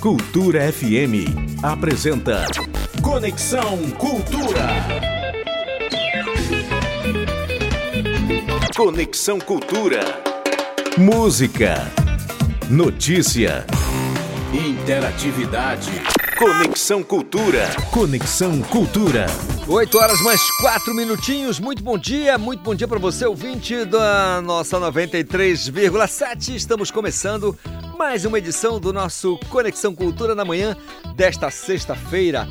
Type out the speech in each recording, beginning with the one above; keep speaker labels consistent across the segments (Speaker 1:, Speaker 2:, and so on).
Speaker 1: Cultura FM apresenta Conexão Cultura. Conexão Cultura. Música, notícia, interatividade. Conexão Cultura. Conexão Cultura.
Speaker 2: 8 horas mais 4 minutinhos. Muito bom dia, muito bom dia para você, ouvinte da nossa 93,7. Estamos começando mais uma edição do nosso Conexão Cultura na manhã desta sexta-feira.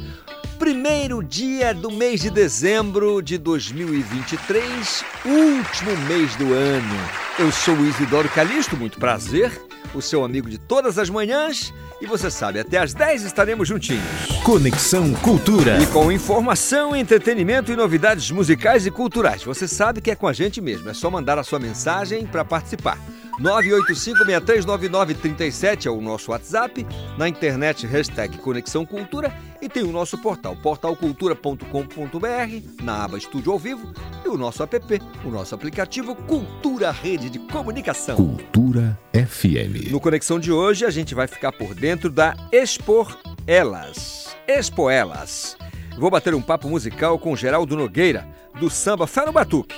Speaker 2: Primeiro dia do mês de dezembro de 2023, último mês do ano. Eu sou o Isidoro Calixto, muito prazer, o seu amigo de todas as manhãs. E você sabe, até às 10 estaremos juntinhos.
Speaker 1: Conexão Cultura.
Speaker 2: E com informação, entretenimento e novidades musicais e culturais. Você sabe que é com a gente mesmo, é só mandar a sua mensagem para participar. 985-639937 é o nosso WhatsApp, na internet hashtag Conexão Cultura e tem o nosso portal, portalcultura.com.br, na aba Estúdio ao Vivo e o nosso app, o nosso aplicativo Cultura Rede de Comunicação.
Speaker 1: Cultura FM.
Speaker 2: No Conexão de hoje a gente vai ficar por dentro da Expor Elas. Expo Elas. Vou bater um papo musical com Geraldo Nogueira, do samba Fé no Batuque.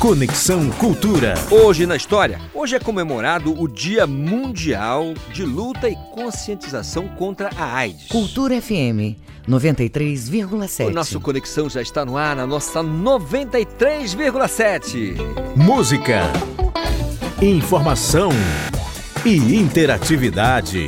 Speaker 1: Conexão Cultura.
Speaker 2: Hoje na história, hoje é comemorado o Dia Mundial de Luta e Conscientização contra a AIDS.
Speaker 3: Cultura FM 93,7.
Speaker 2: O nosso Conexão já está no ar na nossa 93,7.
Speaker 1: Música, informação e interatividade.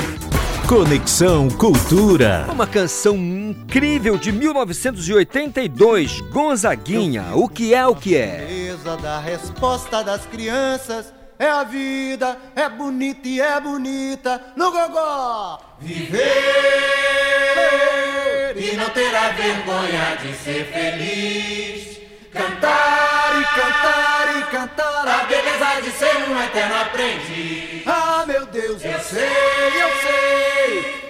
Speaker 1: Conexão Cultura.
Speaker 2: Uma canção incrível de 1982, Gonzaguinha. O que é o que é?
Speaker 4: Beleza da resposta das crianças. É a vida, é bonita e é bonita no gogó. Viver e não terá vergonha de ser feliz. Cantar e cantar e cantar a beleza de ser um eterno aprendiz. Ah, meu Deus, eu sei, eu sei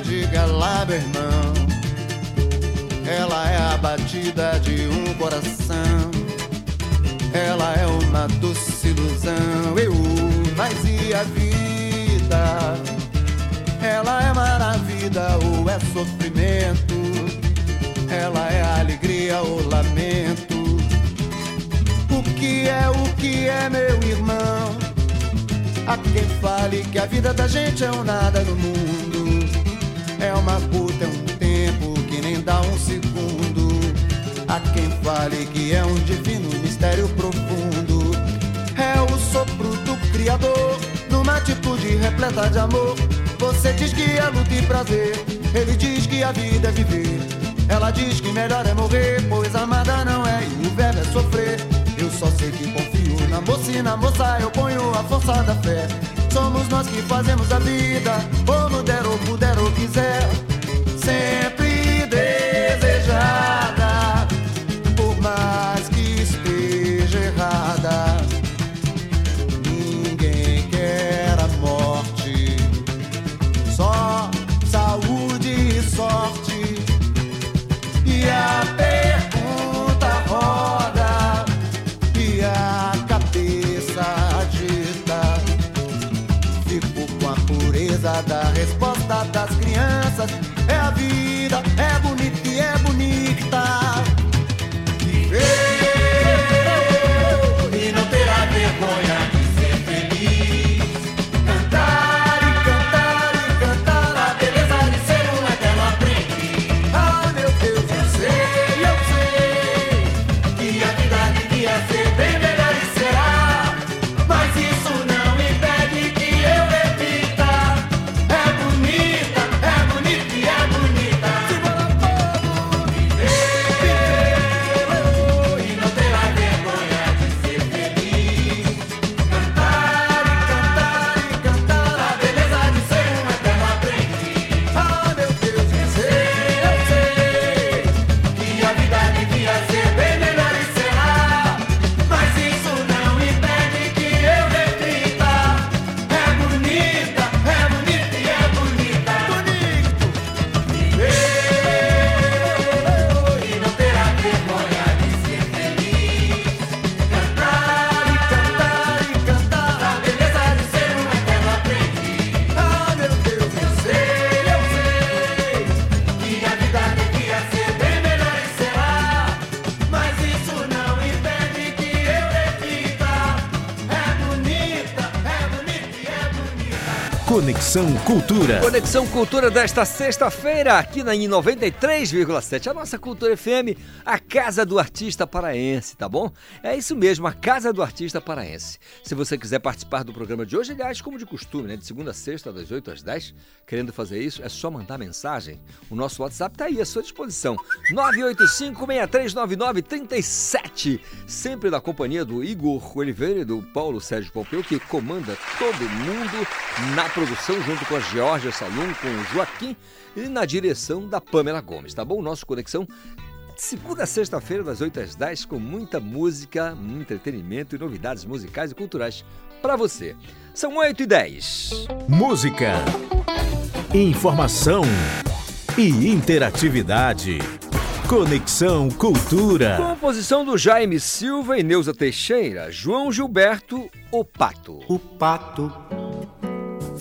Speaker 4: Diga lá, meu irmão. Ela é a batida de um coração. Ela é uma doce ilusão. Eu, mas e a vida? Ela é maravilha ou é sofrimento? Ela é alegria ou lamento? O que é, o que é, meu irmão? Há quem fale que a vida da gente é um nada no mundo. É uma puta, é um tempo que nem dá um segundo. Há quem fale que é um divino mistério profundo. É o sopro do Criador, numa atitude repleta de amor. Você diz que é luta e prazer, ele diz que a vida é viver. Ela diz que melhor é morrer, pois amada não é e o verbo é sofrer. Eu só sei que confio na moça e na moça eu ponho a força da fé. Somos nós que fazemos a vida, como der ou puder ou quiser. Sempre
Speaker 1: Conexão Cultura.
Speaker 2: Conexão Cultura desta sexta-feira, aqui na em 93,7. A nossa Cultura FM, a Casa do Artista Paraense, tá bom? É isso mesmo, a Casa do Artista Paraense. Se você quiser participar do programa de hoje, aliás, como de costume, né? De segunda a sexta, das 8 às 10, querendo fazer isso, é só mandar mensagem. O nosso WhatsApp tá aí à sua disposição. 985-6399-37. Sempre na companhia do Igor Oliveira e do Paulo Sérgio Pompeu, que comanda todo mundo na produção, junto com a Georgia Salum, com o Joaquim e na direção da Pamela Gomes, tá bom? Nosso Conexão de segunda a sexta-feira, das 8 às 10, com muita música, entretenimento e novidades musicais e culturais para você. São 8 e 10.
Speaker 1: Música, informação e interatividade. Conexão Cultura.
Speaker 2: Composição do Jaime Silva e Neuza Teixeira, João Gilberto, O Pato.
Speaker 5: O pato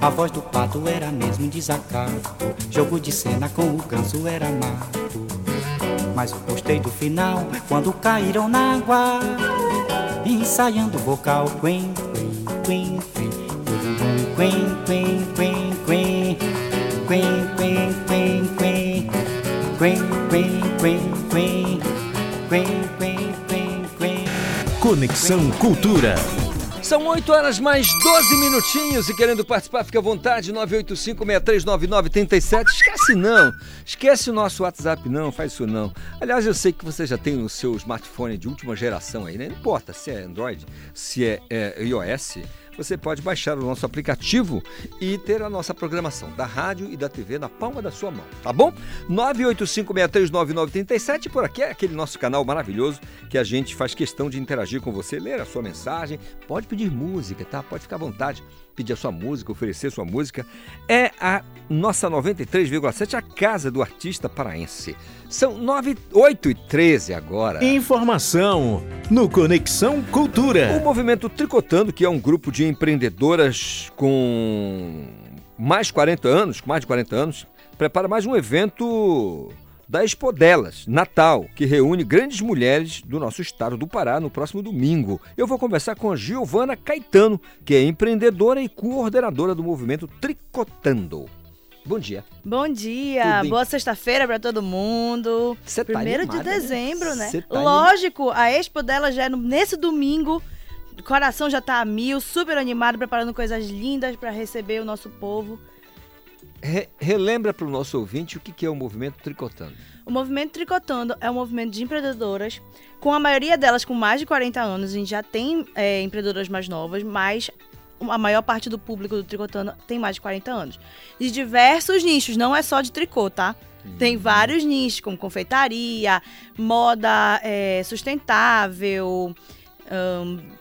Speaker 5: A voz do pato era mesmo desacato. Jogo de cena com o ganso era mato. Mas eu gostei do final quando caíram na água. Ensaiando o vocal. Quen, quen, quen, quen. Quen, quen, quen, quen. Quen, quen, quen, quen. Quen, quen, quen, quen. Quen, quen, quen, quen.
Speaker 1: Conexão Cultura.
Speaker 2: São 8 horas mais 12 minutinhos e querendo participar, fica à vontade, 985-6399-37. Esquece não, esquece o nosso WhatsApp não, faz isso não. Aliás, eu sei que você já tem no seu smartphone de última geração aí, né? Não importa se é Android, se é, é iOS, você pode baixar o nosso aplicativo e ter a nossa programação da rádio e da TV na palma da sua mão, tá bom? 985-6399-37, por aqui é aquele nosso canal maravilhoso que a gente faz questão de interagir com você, ler a sua mensagem, pode pedir música, tá? Pode ficar à vontade, pedir a sua música, oferecer sua música. É a nossa 93,7, a casa do artista paraense. São 9, 8 e 13 agora.
Speaker 1: Informação no Conexão
Speaker 2: O
Speaker 1: Cultura.
Speaker 2: movimento Tricotando, que é um grupo de empreendedoras com mais 40 anos, com mais de 40 anos, prepara mais um evento da Expo Delas, Natal, que reúne grandes mulheres do nosso estado do Pará no próximo domingo. Eu vou conversar com a Giovana Caetano, que é empreendedora e coordenadora do movimento Tricotando. Bom dia.
Speaker 6: Bom dia, boa sexta-feira pra todo mundo.
Speaker 2: Cê tá
Speaker 6: Primeiro de
Speaker 2: animada, né?
Speaker 6: dezembro, né?
Speaker 2: Cê tá
Speaker 6: Lógico, a expo dela já é nesse domingo. O coração já tá a mil, super animado, preparando coisas lindas pra receber o nosso povo.
Speaker 2: Re- relembra para o nosso ouvinte o que que é o movimento Tricotando.
Speaker 6: O movimento Tricotando é um movimento de empreendedoras, com a maioria delas com mais de 40 anos. A gente já tem é, empreendedoras mais novas, mas a maior parte do público do Tricotando tem mais de 40 anos. De diversos nichos, não é só de tricô, tá? Tem vários nichos, como confeitaria, moda é, sustentável,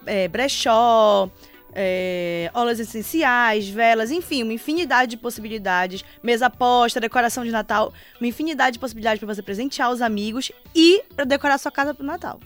Speaker 6: é, brechó, é, óleos essenciais, velas, enfim, uma infinidade de possibilidades. Mesa posta, decoração de Natal, uma infinidade de possibilidades para você presentear os amigos e para decorar sua casa pro Natal.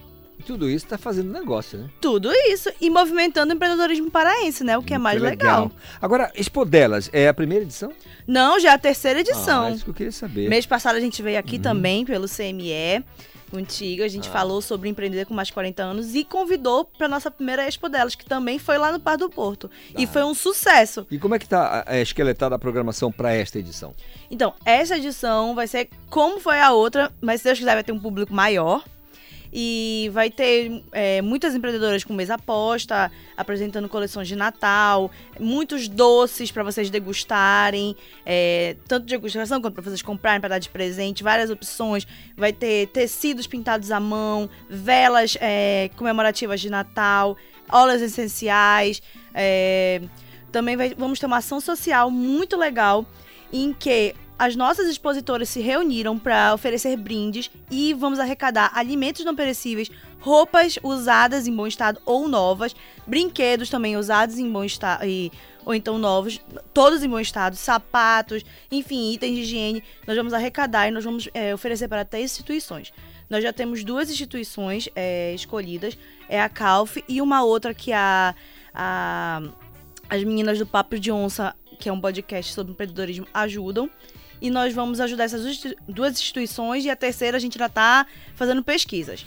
Speaker 2: Tudo isso está fazendo negócio, né?
Speaker 6: Tudo isso e movimentando o empreendedorismo paraense, né? O que é mais
Speaker 2: Muito
Speaker 6: legal.
Speaker 2: Agora, Expo Delas, é a primeira edição?
Speaker 6: Não, já é a terceira edição.
Speaker 2: Ah, isso que eu queria saber.
Speaker 6: Mês passado a gente veio aqui também pelo CME. Contigo. A gente falou sobre empreender com mais de 40 anos e convidou para nossa primeira Expo delas, que também foi lá no Par do Porto. E foi um sucesso.
Speaker 2: E como é que tá a esqueletada a programação para esta edição?
Speaker 6: Então, essa edição vai ser como foi a outra, mas se Deus quiser vai ter um público maior. E vai ter é, muitas empreendedoras com mesa aposta, apresentando coleções de Natal, muitos doces para vocês degustarem, é, tanto de degustação quanto para vocês comprarem para dar de presente, várias opções. Vai ter tecidos pintados à mão, velas é, comemorativas de Natal, óleos essenciais. é, também vai- vamos ter uma ação social muito legal em que as nossas expositoras se reuniram para oferecer brindes e vamos arrecadar alimentos não perecíveis, roupas usadas em bom estado ou novas, brinquedos também usados em bom estado e ou então novos, todos em bom estado, sapatos, enfim, itens de higiene. Nós vamos arrecadar e nós vamos é, oferecer para três instituições. Nós já temos duas instituições é, escolhidas, é a Calf e uma outra que a, a as meninas do Papo de Onça, que é um podcast sobre empreendedorismo, ajudam. E nós vamos ajudar essas duas- instituições e a terceira a gente já está fazendo pesquisas.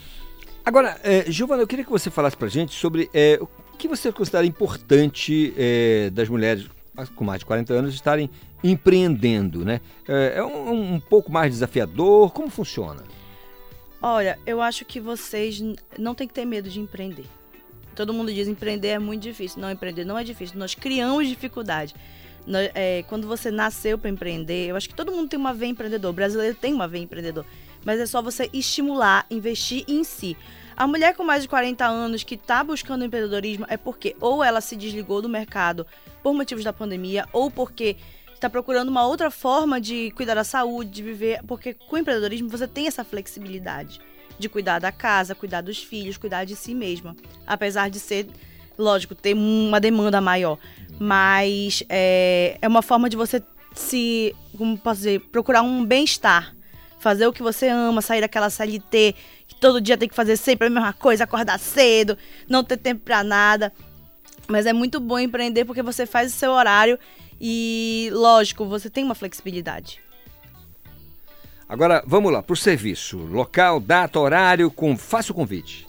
Speaker 2: Agora, é, Giovana, eu queria que você falasse pra gente sobre é, o que você considera importante é, das mulheres com mais de 40 anos estarem empreendendo, né? É, é um, um pouco mais desafiador? Como funciona?
Speaker 6: Olha, eu acho que vocês não tem que ter medo de empreender. Todo mundo diz empreender é muito difícil. Não, empreender não é difícil. Nós criamos dificuldade. É, quando você nasceu para empreender, eu acho que todo mundo tem uma veia empreendedor. O brasileiro tem uma veia empreendedor. Mas é só você estimular, investir em si. A mulher com mais de 40 anos que está buscando empreendedorismo é porque ou ela se desligou do mercado por motivos da pandemia, ou porque está procurando uma outra forma de cuidar da saúde, de viver. Porque com o empreendedorismo você tem essa flexibilidade de cuidar da casa, cuidar dos filhos, cuidar de si mesma. Apesar de ser, lógico, ter uma demanda maior. Mas é, é uma forma de você se, como posso dizer, procurar um bem-estar. Fazer o que você ama, sair daquela CLT que todo dia tem que fazer sempre a mesma coisa, acordar cedo, não ter tempo pra nada. Mas é muito bom empreender porque você faz o seu horário e, lógico, você tem uma flexibilidade.
Speaker 2: Agora, vamos lá, pro serviço. Local, data, horário, com... faça o convite.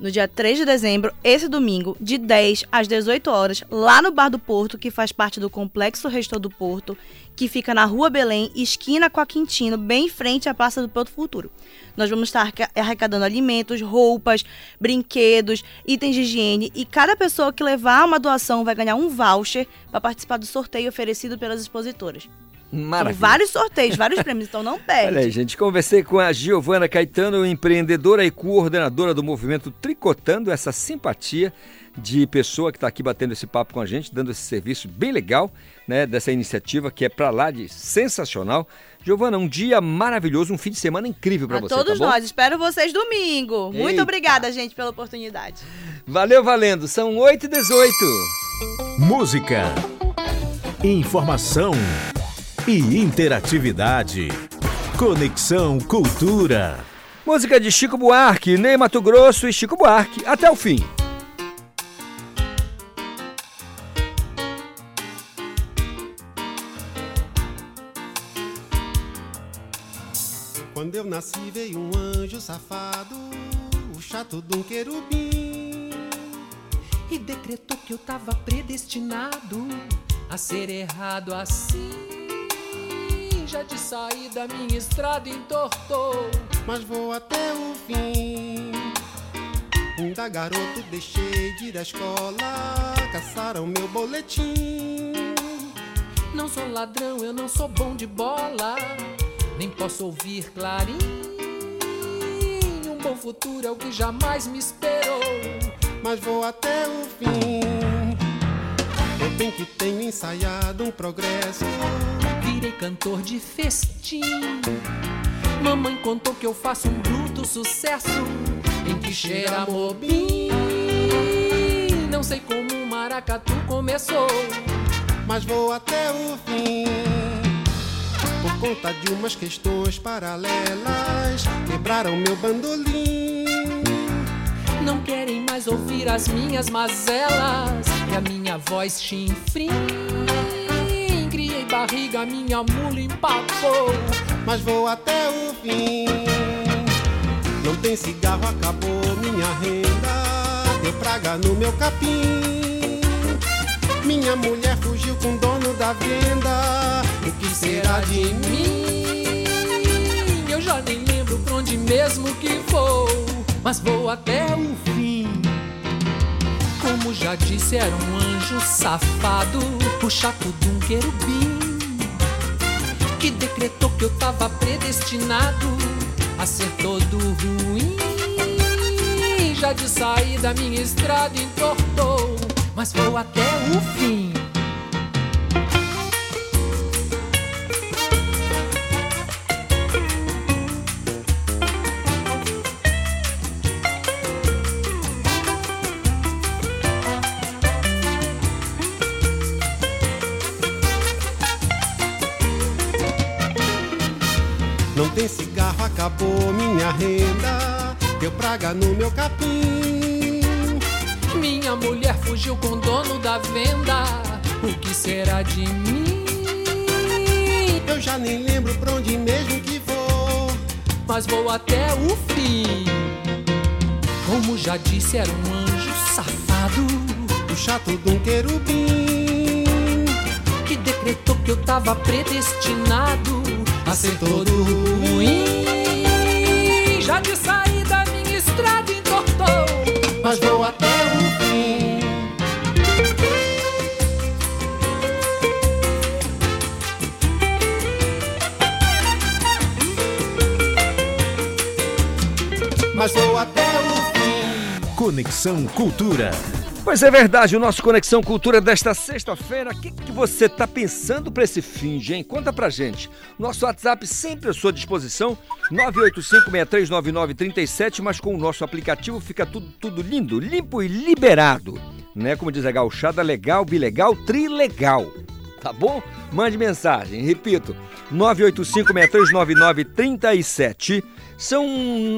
Speaker 6: No dia 3 de dezembro, esse domingo, de 10 às 18 horas, lá no Bar do Porto, que faz parte do Complexo Restor do Porto, que fica na Rua Belém, esquina com a Quintino, bem em frente à Praça do Porto Futuro. Nós vamos estar arrecadando alimentos, roupas, brinquedos, itens de higiene e cada pessoa que levar uma doação vai ganhar um voucher para participar do sorteio oferecido pelas expositoras.
Speaker 2: Maravilha.
Speaker 6: vários sorteios, vários prêmios, então não perde.
Speaker 2: Olha aí, gente, conversei com a Giovana Caetano, empreendedora e coordenadora do movimento Tricotando, essa simpatia de pessoa que está aqui batendo esse papo com a gente, dando esse serviço bem legal, né, dessa iniciativa que é para lá de sensacional. Giovana, um dia maravilhoso, um fim de semana incrível para você,
Speaker 6: todos
Speaker 2: tá bom?
Speaker 6: nós, espero vocês domingo. Muito
Speaker 2: Eita.
Speaker 6: obrigada, gente, pela oportunidade.
Speaker 2: Valeu, valendo. São 8 e 18
Speaker 1: Música, informação e interatividade. Conexão Cultura.
Speaker 2: Música de Chico Buarque, Ney Mato Grosso e Chico Buarque. Até o fim.
Speaker 7: Quando eu nasci veio um anjo safado, o chato de um querubim.
Speaker 8: e decretou que eu tava predestinado a ser errado assim. Já de sair da minha estrada entortou.
Speaker 7: Mas vou até o fim. Ainda garoto deixei de ir à escola, caçaram meu boletim.
Speaker 8: Não sou ladrão, eu não sou bom de bola, nem posso ouvir clarim. Um bom futuro é o que jamais me esperou.
Speaker 7: Mas vou até o fim. Eu bem que tenho ensaiado um progresso.
Speaker 8: Virei cantor de festim. Mamãe contou que eu faço um bruto sucesso em que cheira mobim. Não sei como o maracatu começou.
Speaker 7: mas vou até o fim. Por conta de umas questões paralelas, quebraram meu bandolim.
Speaker 8: Não querem mais ouvir as minhas mazelas e a minha voz chinfrim. Barriga, minha mula empacou.
Speaker 7: Mas vou até o fim. Não tem cigarro, acabou minha renda. Deu praga no meu capim. Minha mulher fugiu com o dono da venda. O que será de mim?
Speaker 8: Eu já nem lembro pra onde mesmo que vou, mas vou até o fim. Como já disse, era um anjo safado, chato de um querubim, que decretou que eu tava predestinado a ser todo ruim. Já de saída minha estrada entortou, mas vou até o fim.
Speaker 7: Acabou minha renda. Deu praga no meu capim.
Speaker 8: Minha mulher fugiu com o dono da venda. O que será de mim?
Speaker 7: Eu já nem lembro pra onde mesmo que vou.
Speaker 8: Mas vou até o fim. Como já disse, era um anjo safado
Speaker 7: O chato de um querubim.
Speaker 8: que decretou que eu tava predestinado
Speaker 7: A ser todo ruim.
Speaker 8: Já de saída minha estrada entortou.
Speaker 7: Mas vou até o fim. Mas vou até o fim.
Speaker 1: Conexão Cultura.
Speaker 2: Pois é verdade, o nosso Conexão Cultura desta sexta-feira. O que, que você está pensando para esse fim, gente? Conta pra gente. Nosso WhatsApp sempre à sua disposição, 985-639937, mas com o nosso aplicativo fica tudo, tudo lindo, limpo e liberado. Né? Como diz a gauchada, legal, bilegal, trilegal. Tá bom? Mande mensagem, repito, 985-639937. São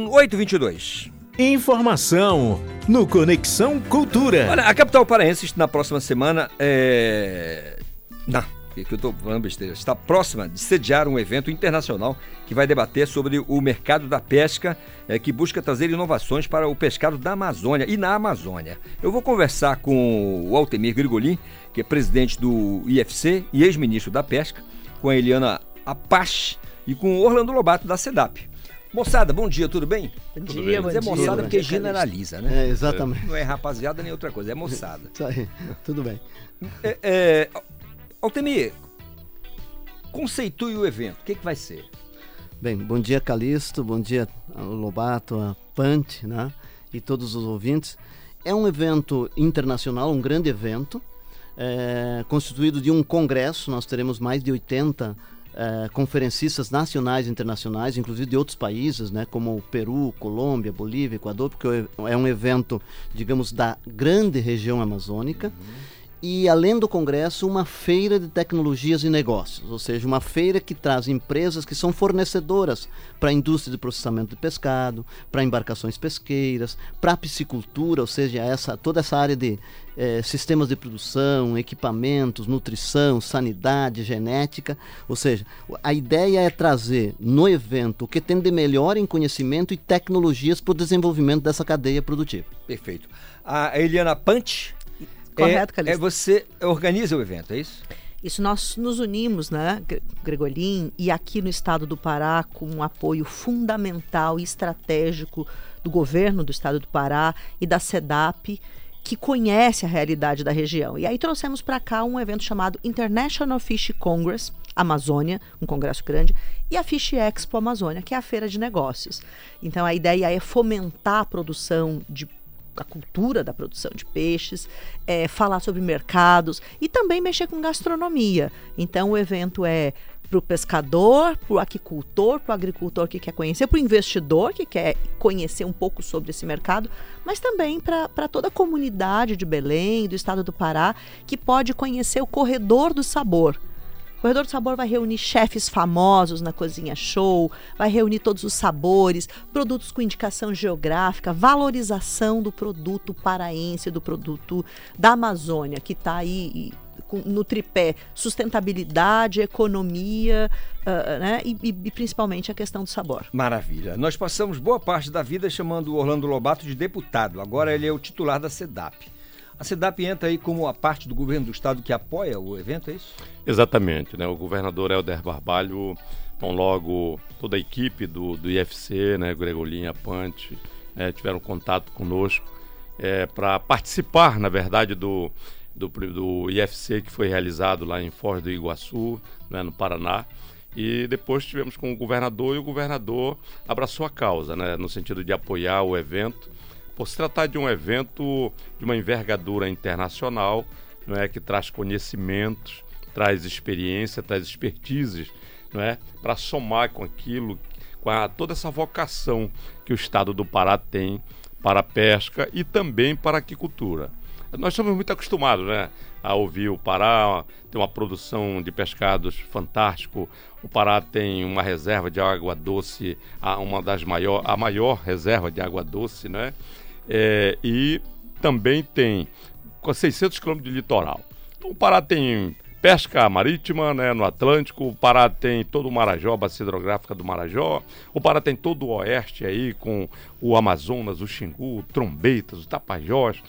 Speaker 2: 8h22.
Speaker 1: Informação no Conexão Cultura.
Speaker 2: Olha, a capital paraense na próxima semana é. Não, que eu tô falando besteira. Está próxima de sediar um evento internacional que vai debater sobre o mercado da pesca, é, que busca trazer inovações para o pescado da Amazônia e na Amazônia. Eu vou conversar com o Altemir Grigolin, que é presidente do IFC e ex-ministro da Pesca, com a Eliana Apache e com o Orlando Lobato da SEDAP. Moçada, bom dia, tudo bem?
Speaker 9: Bom dia,
Speaker 2: Mas é moçada
Speaker 9: dia.
Speaker 2: porque generaliza, né?
Speaker 9: É, exatamente.
Speaker 2: Não é rapaziada nem outra coisa, é moçada.
Speaker 9: Isso aí, tudo bem.
Speaker 2: É, é, Altemir, conceitue o evento. O que, que vai ser?
Speaker 9: Bem, bom dia Calixto, bom dia Lobato, a Pante, né? E todos os ouvintes. É um evento internacional, um grande evento, é, constituído de um congresso. Nós teremos mais de 80 é, conferencistas nacionais e internacionais, inclusive de outros países, né? Como Peru, Colômbia, Bolívia, Equador, porque é um evento, digamos, da grande região amazônica. E além do congresso, uma feira de tecnologias e negócios, ou seja, uma feira que traz empresas que são fornecedoras para a indústria de processamento de pescado, para embarcações pesqueiras, para a piscicultura, ou seja, essa, toda essa área de eh, sistemas de produção, equipamentos, nutrição, sanidade, genética, ou seja, a ideia é trazer no evento o que tem de melhor em conhecimento e tecnologias para o desenvolvimento dessa cadeia produtiva.
Speaker 2: Perfeito. A Eliana Pante.
Speaker 10: Correto,
Speaker 2: é,
Speaker 10: Calixto.
Speaker 2: é você organiza o evento, é isso?
Speaker 10: Isso nós nos unimos, né, Gre- Gregolin, e aqui no estado do Pará, com um apoio fundamental e estratégico do governo do estado do Pará e da SEDAP, que conhece a realidade da região. E aí trouxemos para cá um evento chamado International Fish Congress Amazônia, um congresso grande, e a Fish Expo Amazônia, que é a feira de negócios. Então a ideia é fomentar a produção de a cultura da produção de peixes, é, falar sobre mercados e também mexer com gastronomia. Então o evento é para o pescador, para o aquicultor, para o agricultor que quer conhecer, para o investidor que quer conhecer um pouco sobre esse mercado, mas também para toda a comunidade de Belém, do estado do Pará, que pode conhecer o corredor do sabor. Corredor do Sabor vai reunir chefes famosos na Cozinha Show, vai reunir todos os sabores, produtos com indicação geográfica, valorização do produto paraense, do produto da Amazônia, que está aí no tripé sustentabilidade, economia, ah, né? E, e- e principalmente a questão do sabor.
Speaker 2: Maravilha. Nós passamos boa parte da vida chamando o Orlando Lobato de deputado. Agora ele é o titular da SEDAP. A SEDAP entra aí como a parte do governo do estado que apoia o evento, é isso?
Speaker 11: Exatamente, né? O governador Helder Barbalho, tão logo toda a equipe do, do IFC, né? Gregolin, a Pante, né? tiveram contato conosco para participar, na verdade, do, do, do IFC que foi realizado lá em Foz do Iguaçu, né? no Paraná. E depois tivemos com o governador e o governador abraçou a causa, né? no sentido de apoiar o evento por se tratar de um evento de uma envergadura internacional, não é que traz conhecimentos, traz experiência, traz expertises, não é, para somar com aquilo, com a, toda essa vocação que o estado do Pará tem para a pesca e também para a aquicultura. Nós estamos muito acostumados, né, a ouvir o Pará tem uma produção de pescados fantástico. O Pará tem uma reserva de água doce, uma das maior, a maior reserva de água doce, né? É, e também tem com 600 quilômetros de litoral. Então, o Pará tem pesca marítima né, no Atlântico, o Pará tem todo o Marajó, a bacia hidrográfica do Marajó, o Pará tem todo o oeste aí com o Amazonas, o Xingu, o Trombeitas, o Tapajós.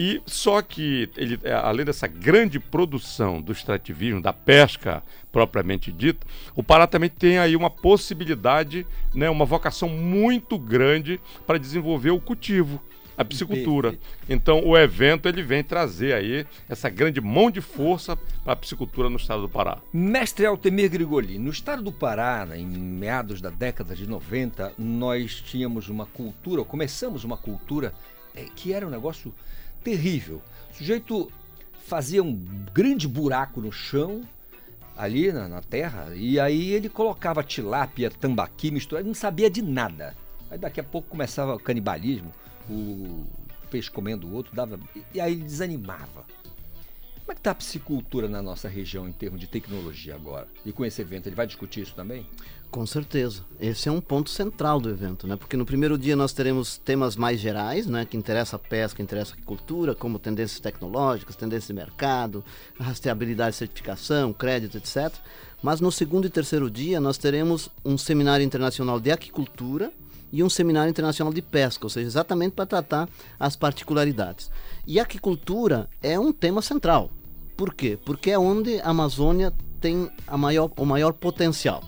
Speaker 11: E só que ele, é, além dessa grande produção do extrativismo, da pesca propriamente dita, o Pará também tem aí uma possibilidade, né, uma vocação muito grande para desenvolver o cultivo, a piscicultura. Então o evento ele vem trazer aí essa grande mão de força para a piscicultura no estado do Pará.
Speaker 2: Mestre Altemir Grigoli, no estado do Pará, né, em meados da década de 90, nós tínhamos uma cultura, começamos uma cultura eh, que era um negócio terrível. O sujeito fazia um grande buraco no chão, ali na, na terra, e aí ele colocava tilápia, tambaqui misturado, ele não sabia de nada. Aí daqui a pouco começava o canibalismo, o peixe comendo o outro, dava, e- e aí ele desanimava. Como é que está a piscicultura na nossa região em termos de tecnologia agora? E com esse evento, ele vai discutir isso também?
Speaker 9: Com certeza. Esse é um ponto central do evento, né? Porque no primeiro dia nós teremos temas mais gerais, né? Que interessa a pesca, interessa a agricultura, como tendências tecnológicas, tendências de mercado, rastreabilidade, certificação, crédito, etc. Mas no segundo e terceiro dia nós teremos um seminário internacional de aquicultura e um seminário internacional de pesca, ou seja, exatamente para tratar as particularidades. E aquicultura é um tema central. Por quê? Porque é onde a Amazônia tem a maior, o maior potencial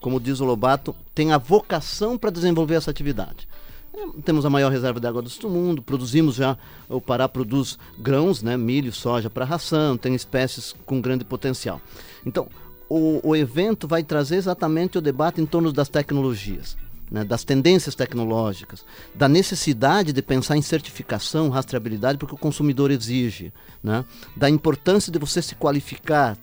Speaker 9: como diz o Lobato, tem a vocação para desenvolver essa atividade. É, Temos a maior reserva de água do mundo, produzimos já, o Pará produz grãos, né, milho, soja para ração, tem espécies com grande potencial. Então, o, o evento vai trazer exatamente o debate em torno das tecnologias, né, das tendências tecnológicas, da necessidade de pensar em certificação, rastreabilidade, porque o consumidor exige, né, da importância de você se qualificar,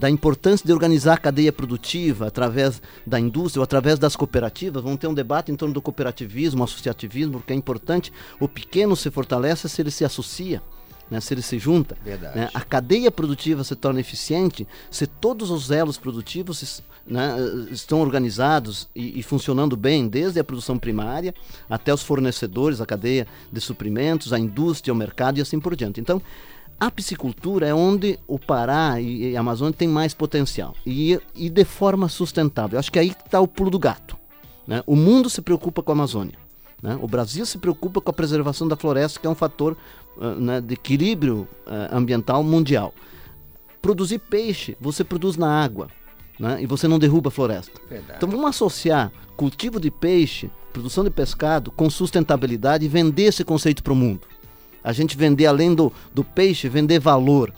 Speaker 9: da importância de organizar a cadeia produtiva através da indústria ou através das cooperativas. Vamos ter um debate em torno do cooperativismo, associativismo, porque é importante. O pequeno se fortalece se ele se associa. Né, se ele se junta, né, a cadeia produtiva se torna eficiente se todos os elos produtivos né, estão organizados e, e funcionando bem, desde a produção primária até os fornecedores, a cadeia de suprimentos, a indústria, o mercado e assim por diante. Então, a piscicultura é onde o Pará e a Amazônia tem mais potencial e, e de forma sustentável. Acho que aí está o pulo do gato. né? O mundo se preocupa com a Amazônia. né? O Brasil se preocupa com a preservação da floresta, que é um fator ah, né, de equilíbrio ah, ambiental mundial. Produzir peixe, você produz na água né? e você não derruba a floresta.
Speaker 2: Verdade.
Speaker 9: Então vamos associar cultivo de peixe, produção de pescado com sustentabilidade e vender esse conceito para o mundo. A gente vender além do, do peixe, vender valor.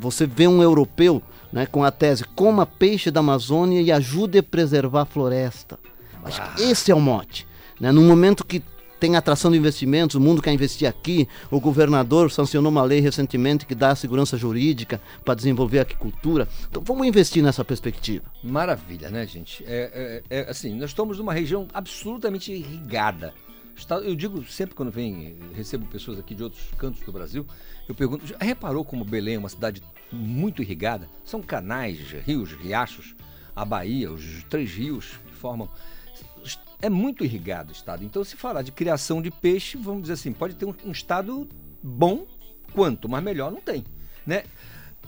Speaker 9: Você vê um europeu né, com a tese coma peixe da Amazônia e ajude a preservar a floresta. Acho que esse é o mote. Né? No momento que tem atração de investimentos, o mundo quer investir aqui, o governador sancionou uma lei recentemente que dá segurança jurídica para desenvolver a aquicultura. Então vamos investir nessa perspectiva.
Speaker 2: Maravilha, né, gente? É, é- é, assim, nós estamos numa região absolutamente irrigada. Eu digo sempre quando vem, recebo pessoas aqui de outros cantos do Brasil, eu pergunto, já reparou como Belém é uma cidade muito irrigada? São canais, rios, riachos, a Bahia, os três rios que formam. É muito irrigado o estado. Então, se falar de criação de peixe, vamos dizer assim, pode ter um, um estado bom quanto, mas melhor não tem, né?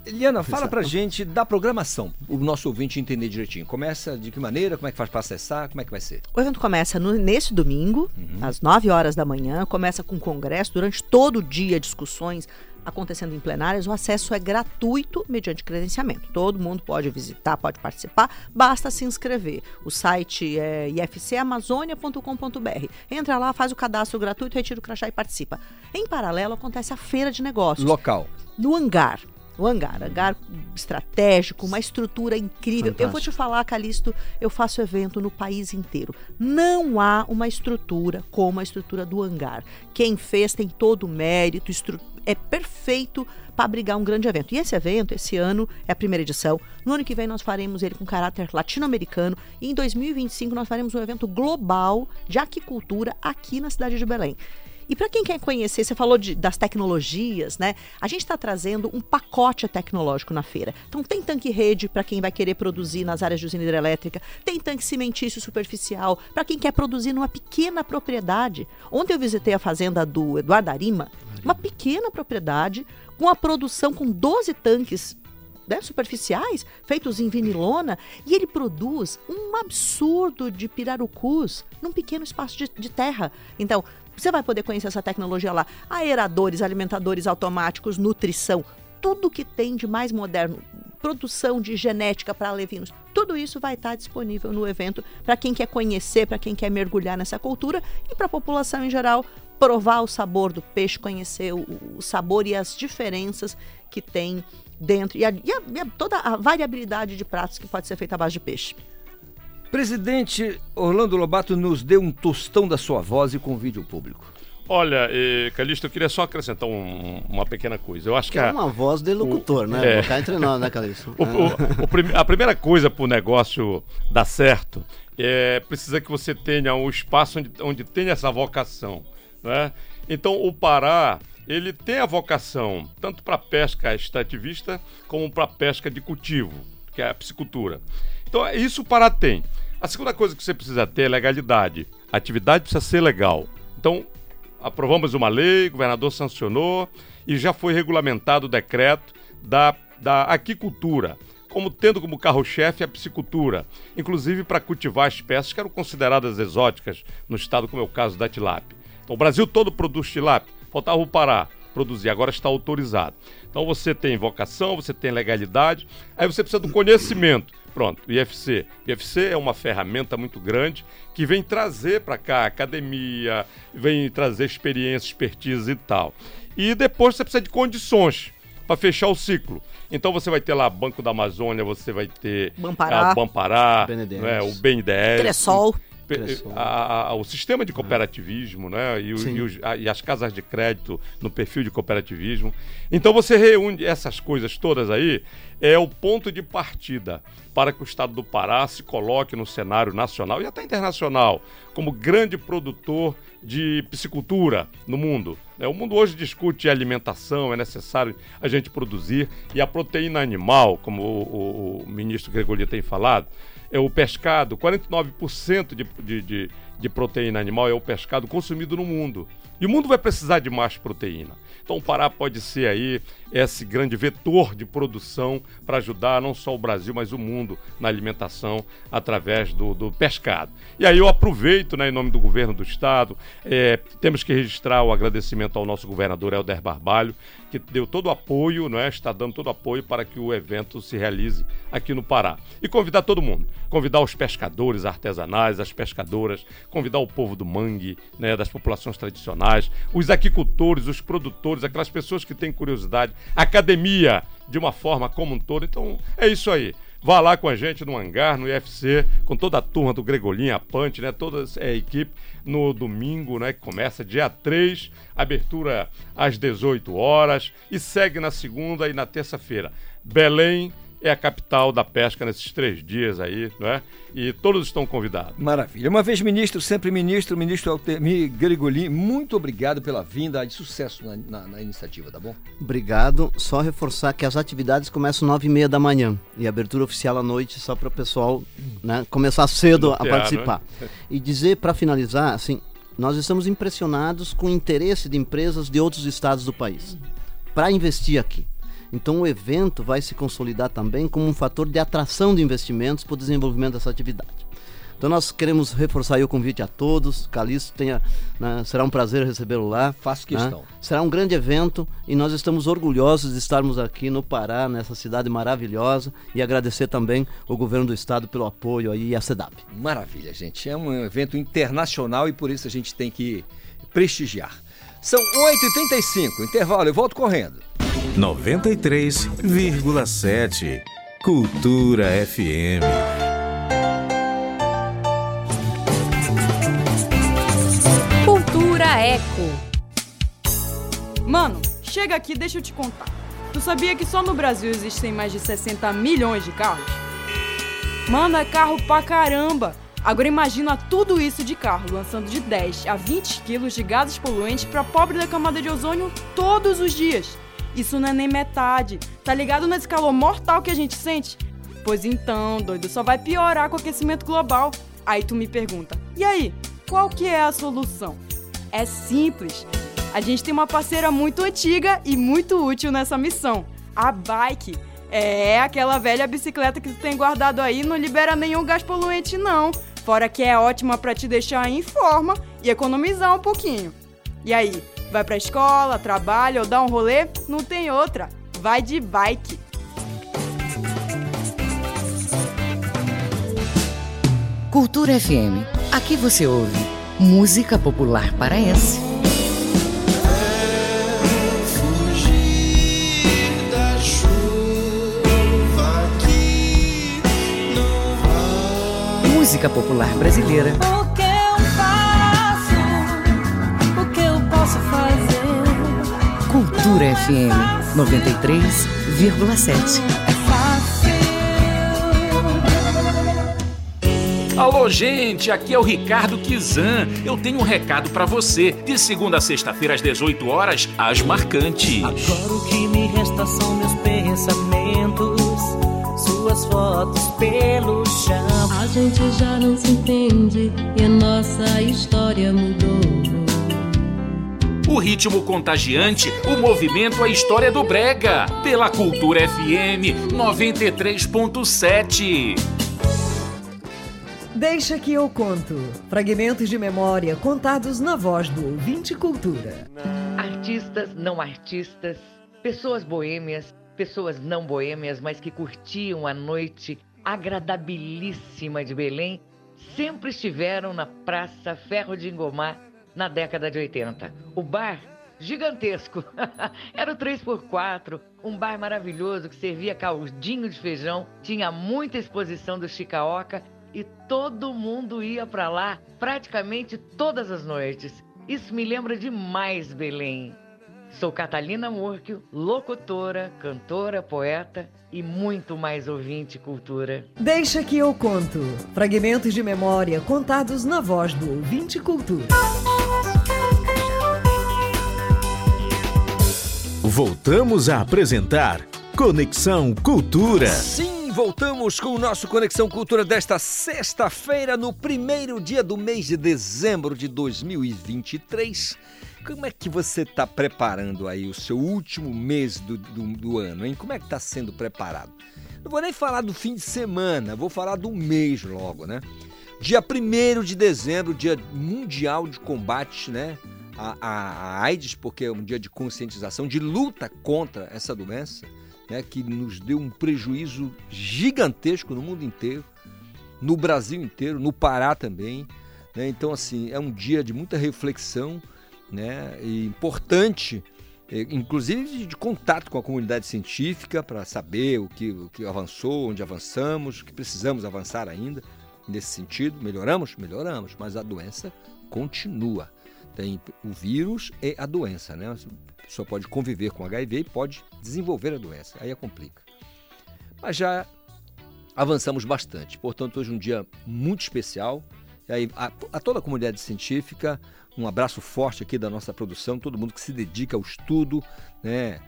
Speaker 2: Eliana, fala pra gente da programação, o nosso ouvinte entender direitinho. Começa de que maneira, como é que faz pra acessar, como é que vai ser?
Speaker 10: O evento começa no- nesse domingo, às 9 horas da manhã, começa com congresso, durante todo o dia discussões acontecendo em plenárias. O acesso é gratuito mediante credenciamento. Todo mundo pode visitar, pode participar, basta se inscrever. O site é ifcamazônia.com.br. Entra lá, faz o cadastro gratuito, retira o crachá e participa. Em paralelo, acontece a feira de negócios
Speaker 2: Local.
Speaker 10: no hangar. O hangar, hangar estratégico, uma estrutura incrível. Eu vou te
Speaker 9: Fantástico.
Speaker 10: falar, Calixto, eu faço evento no país inteiro. Não há uma estrutura como a estrutura do hangar. Quem fez tem todo o mérito, estru- é perfeito para abrigar um grande evento. E esse evento, esse ano, é a primeira edição. No ano que vem nós faremos ele com caráter latino-americano. E em 2025 nós faremos um evento global de aquicultura aqui na cidade de Belém. E para quem quer conhecer, você falou de- das tecnologias, né? A gente está trazendo um pacote tecnológico na feira. Então tem tanque rede para quem vai querer produzir nas áreas de usina hidrelétrica, tem tanque cimentício superficial para quem quer produzir numa pequena propriedade. Ontem eu visitei a fazenda do Eduardo Arima, uma pequena propriedade com a produção com 12 tanques né, superficiais, feitos em vinilona, e ele produz um absurdo de pirarucus num pequeno espaço de, de terra. Então, você vai poder conhecer essa tecnologia lá. Aeradores, alimentadores automáticos, nutrição, tudo que tem de mais moderno, produção de genética para alevinos, tudo isso vai estar disponível no evento para quem quer conhecer, para quem quer mergulhar nessa cultura e para a população em geral provar o sabor do peixe, conhecer o, o sabor e as diferenças que tem dentro e, e a- e a- toda a variabilidade de pratos que pode ser feita à base de peixe.
Speaker 2: Presidente Orlando Lobato nos deu um tostão da sua voz e convide o público.
Speaker 11: Olha, eh, Calixto, eu queria só acrescentar um- uma pequena coisa. Eu acho que
Speaker 9: Que é
Speaker 11: a,
Speaker 9: uma voz de locutor, né?
Speaker 11: é.
Speaker 9: Vou cá entre nós, né, Calixto?
Speaker 11: O- o- o prime- a primeira coisa para o negócio dar certo é precisa que você tenha um espaço onde, onde tenha essa vocação. Né? Então, o Pará ele tem a vocação tanto para pesca extrativista como para pesca de cultivo, que é a piscicultura. Então, isso o Pará tem. A segunda coisa que você precisa ter é legalidade. A atividade precisa ser legal. Então, aprovamos uma lei, o governador sancionou e já foi regulamentado o decreto da, da aquicultura, como tendo como carro-chefe a piscicultura, inclusive para cultivar espécies que eram consideradas exóticas no estado, como é o caso da tilápia. Então, o Brasil todo produz tilápia, faltava o Pará produzir, agora está autorizado. Então você tem vocação, você tem legalidade, aí você precisa do conhecimento. Pronto, o IFC. O IFC é uma ferramenta muito grande que vem trazer para cá academia, vem trazer experiência, expertise e tal. E depois você precisa de condições para fechar o ciclo. Então você vai ter lá Banco da Amazônia, você vai ter
Speaker 10: Bampará.
Speaker 11: a Bampará,
Speaker 9: BNDES.
Speaker 11: né, o BNDES,
Speaker 10: Cressol.
Speaker 11: A- a- o sistema de cooperativismo né, e, o- e os- e as casas de crédito no perfil de cooperativismo. Então você reúne essas coisas todas aí, é o ponto de partida para que o estado do Pará se coloque no cenário nacional e até internacional como grande produtor de piscicultura no mundo. né? O mundo hoje discute alimentação, é necessário a gente produzir e a proteína animal, como o, o- o ministro Gregori tem falado, é o pescado, 49% de, de, de, de proteína animal é o pescado consumido no mundo. E o mundo vai precisar de mais proteína. Então o Pará pode ser aí esse grande vetor de produção para ajudar não só o Brasil, mas o mundo na alimentação através do, do pescado. E aí eu aproveito, né, em nome do governo do estado, eh, temos que registrar o agradecimento ao nosso governador Helder Barbalho, que deu todo o apoio, não é? está dando todo o apoio para que o evento se realize aqui no Pará. E convidar todo mundo, convidar os pescadores artesanais, as pescadoras, convidar o povo do mangue, né, das populações tradicionais, os aquicultores, os produtores, aquelas pessoas que têm curiosidade, academia de uma forma como um todo. Então, é isso aí. Vá lá com a gente no hangar, no IFC, com toda a turma do Gregolinha, a né? Toda a equipe no domingo, né? Que começa dia 3, abertura às 18 horas e segue na segunda e na terça-feira. Belém é a capital da pesca nesses três dias aí, não é? E todos estão convidados.
Speaker 2: Maravilha. Uma vez ministro, sempre ministro, ministro Altemir Gregolin, muito obrigado pela vinda de sucesso na, na- na iniciativa, tá bom?
Speaker 9: Obrigado. Só reforçar que as atividades começam nove e meia da manhã e a abertura oficial à noite só para o pessoal né, começar cedo a
Speaker 11: Nortear,
Speaker 9: participar. E dizer para finalizar, assim, nós estamos impressionados com o interesse de empresas de outros estados do país para investir aqui. Então o evento vai se consolidar também como um fator de atração de investimentos para o desenvolvimento dessa atividade. Então nós queremos reforçar o convite a todos. Calixto tenha, né, será um prazer recebê-lo lá.
Speaker 2: Faço
Speaker 9: né?
Speaker 2: questão.
Speaker 9: Será um grande evento e nós estamos orgulhosos de estarmos aqui no Pará, nessa cidade maravilhosa, e agradecer também o governo do estado pelo apoio aí e a SEDAP.
Speaker 2: Maravilha, gente. É um evento internacional e por isso a gente tem que prestigiar. São 8h35, intervalo, eu volto correndo.
Speaker 1: 93,7 Cultura FM.
Speaker 12: Cultura Eco.
Speaker 13: Mano, chega aqui, deixa eu te contar. Tu sabia que só no Brasil existem mais de 60 milhões de carros? Mano, é carro pra caramba! Agora imagina tudo isso de carro, lançando de 10 a 20 quilos de gases poluentes pra pobre da camada de ozônio todos os dias. Isso não é nem metade. Tá ligado nesse calor mortal que a gente sente? Pois então, doido, só vai piorar com o aquecimento global. Aí tu me pergunta, e aí, qual que é a solução? É simples. A gente tem uma parceira muito antiga e muito útil nessa missão. A Bike. É aquela velha bicicleta que tu tem guardado aí, não libera nenhum gás poluente não. Fora que é ótima pra te deixar em forma e economizar um pouquinho. E aí, vai pra escola, trabalha ou dá um rolê? Não tem outra. Vai de bike.
Speaker 3: Cultura FM. Aqui você ouve música popular paraense. Música popular brasileira.
Speaker 14: O que eu faço? O que eu posso fazer?
Speaker 3: Cultura FM 93,7.
Speaker 14: É fácil.
Speaker 15: Alô, gente, aqui é o Ricardo Kizan. Eu tenho um recado pra você. De segunda a sexta-feira, às 18 horas, as marcantes.
Speaker 5: Agora o que me resta são meus pensamentos, suas fotos pelo chão.
Speaker 14: A gente já não se entende e a nossa história mudou.
Speaker 15: O ritmo contagiante, o movimento, a história do Brega. Pela Cultura FM 93.7.
Speaker 16: Deixa que eu conto. Fragmentos de memória contados na voz do ouvinte cultura.
Speaker 17: Artistas, não artistas, pessoas boêmias, pessoas não boêmias, mas que curtiam a noite agradabilíssima de Belém, sempre estiveram na Praça Ferro de Engomar na década de 80. O bar gigantesco. Era o 3x4, um bar maravilhoso que servia caldinho de feijão, tinha muita exposição do Chicaoca e todo mundo ia para lá praticamente todas as noites. Isso me lembra demais Belém. Sou Catalina Murquio, locutora, cantora, poeta e muito mais ouvinte cultura.
Speaker 16: Deixa que eu conto. Fragmentos de memória contados na voz do ouvinte cultura.
Speaker 1: Voltamos a apresentar Conexão Cultura.
Speaker 2: Sim, voltamos com o nosso Conexão Cultura desta sexta-feira, no primeiro dia do mês de dezembro de 2023. Como é que você está preparando aí o seu último mês do, do, do ano, hein? Como é que está sendo preparado? Não vou nem falar do fim de semana, vou falar do mês logo, né? Dia 1 de dezembro, dia mundial de combate, né? A, a, a AIDS, porque é um dia de conscientização, de luta contra essa doença, né? Que nos deu um prejuízo gigantesco no mundo inteiro, no Brasil inteiro, no Pará também. Né? Então, assim, é um dia de muita reflexão, né? E importante, eh, inclusive de, contato com a comunidade científica para saber o que, o que avançou, onde avançamos, o que precisamos avançar ainda nesse sentido. Melhoramos? Melhoramos, mas a doença continua. Tem o vírus e a doença, né? A pessoa pode conviver com HIV e pode desenvolver a doença, aí é complica. Mas já avançamos bastante, portanto, hoje é um dia muito especial. A, a toda a comunidade científica, um abraço forte aqui da nossa produção, todo mundo que se dedica ao estudo, né?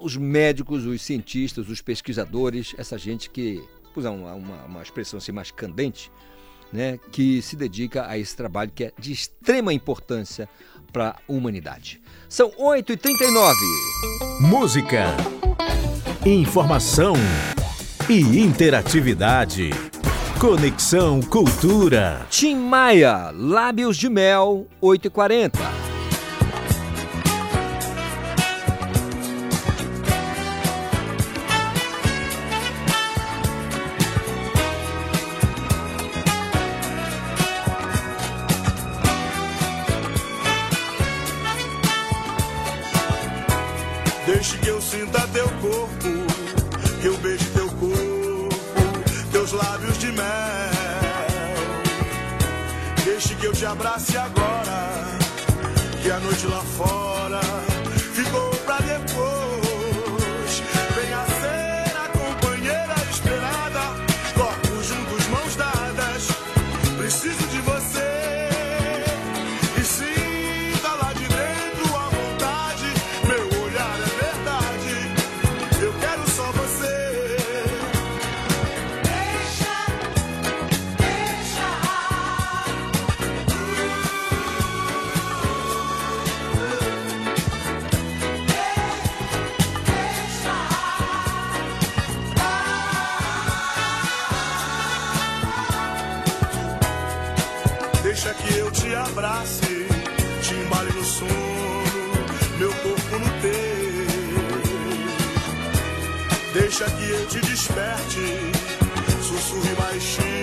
Speaker 2: Os médicos, os cientistas, os pesquisadores, essa gente que, usar uma, uma, uma expressão assim mais candente, né? Que se dedica a esse trabalho que é de extrema importância para a humanidade. São 8h39.
Speaker 1: Música, Informação e interatividade. Conexão Cultura.
Speaker 2: Tim Maia, Lábios de Mel, 8h40.
Speaker 18: Te abrace agora, que a noite lá fora Deixa que eu te desperte, sussurre baixinho,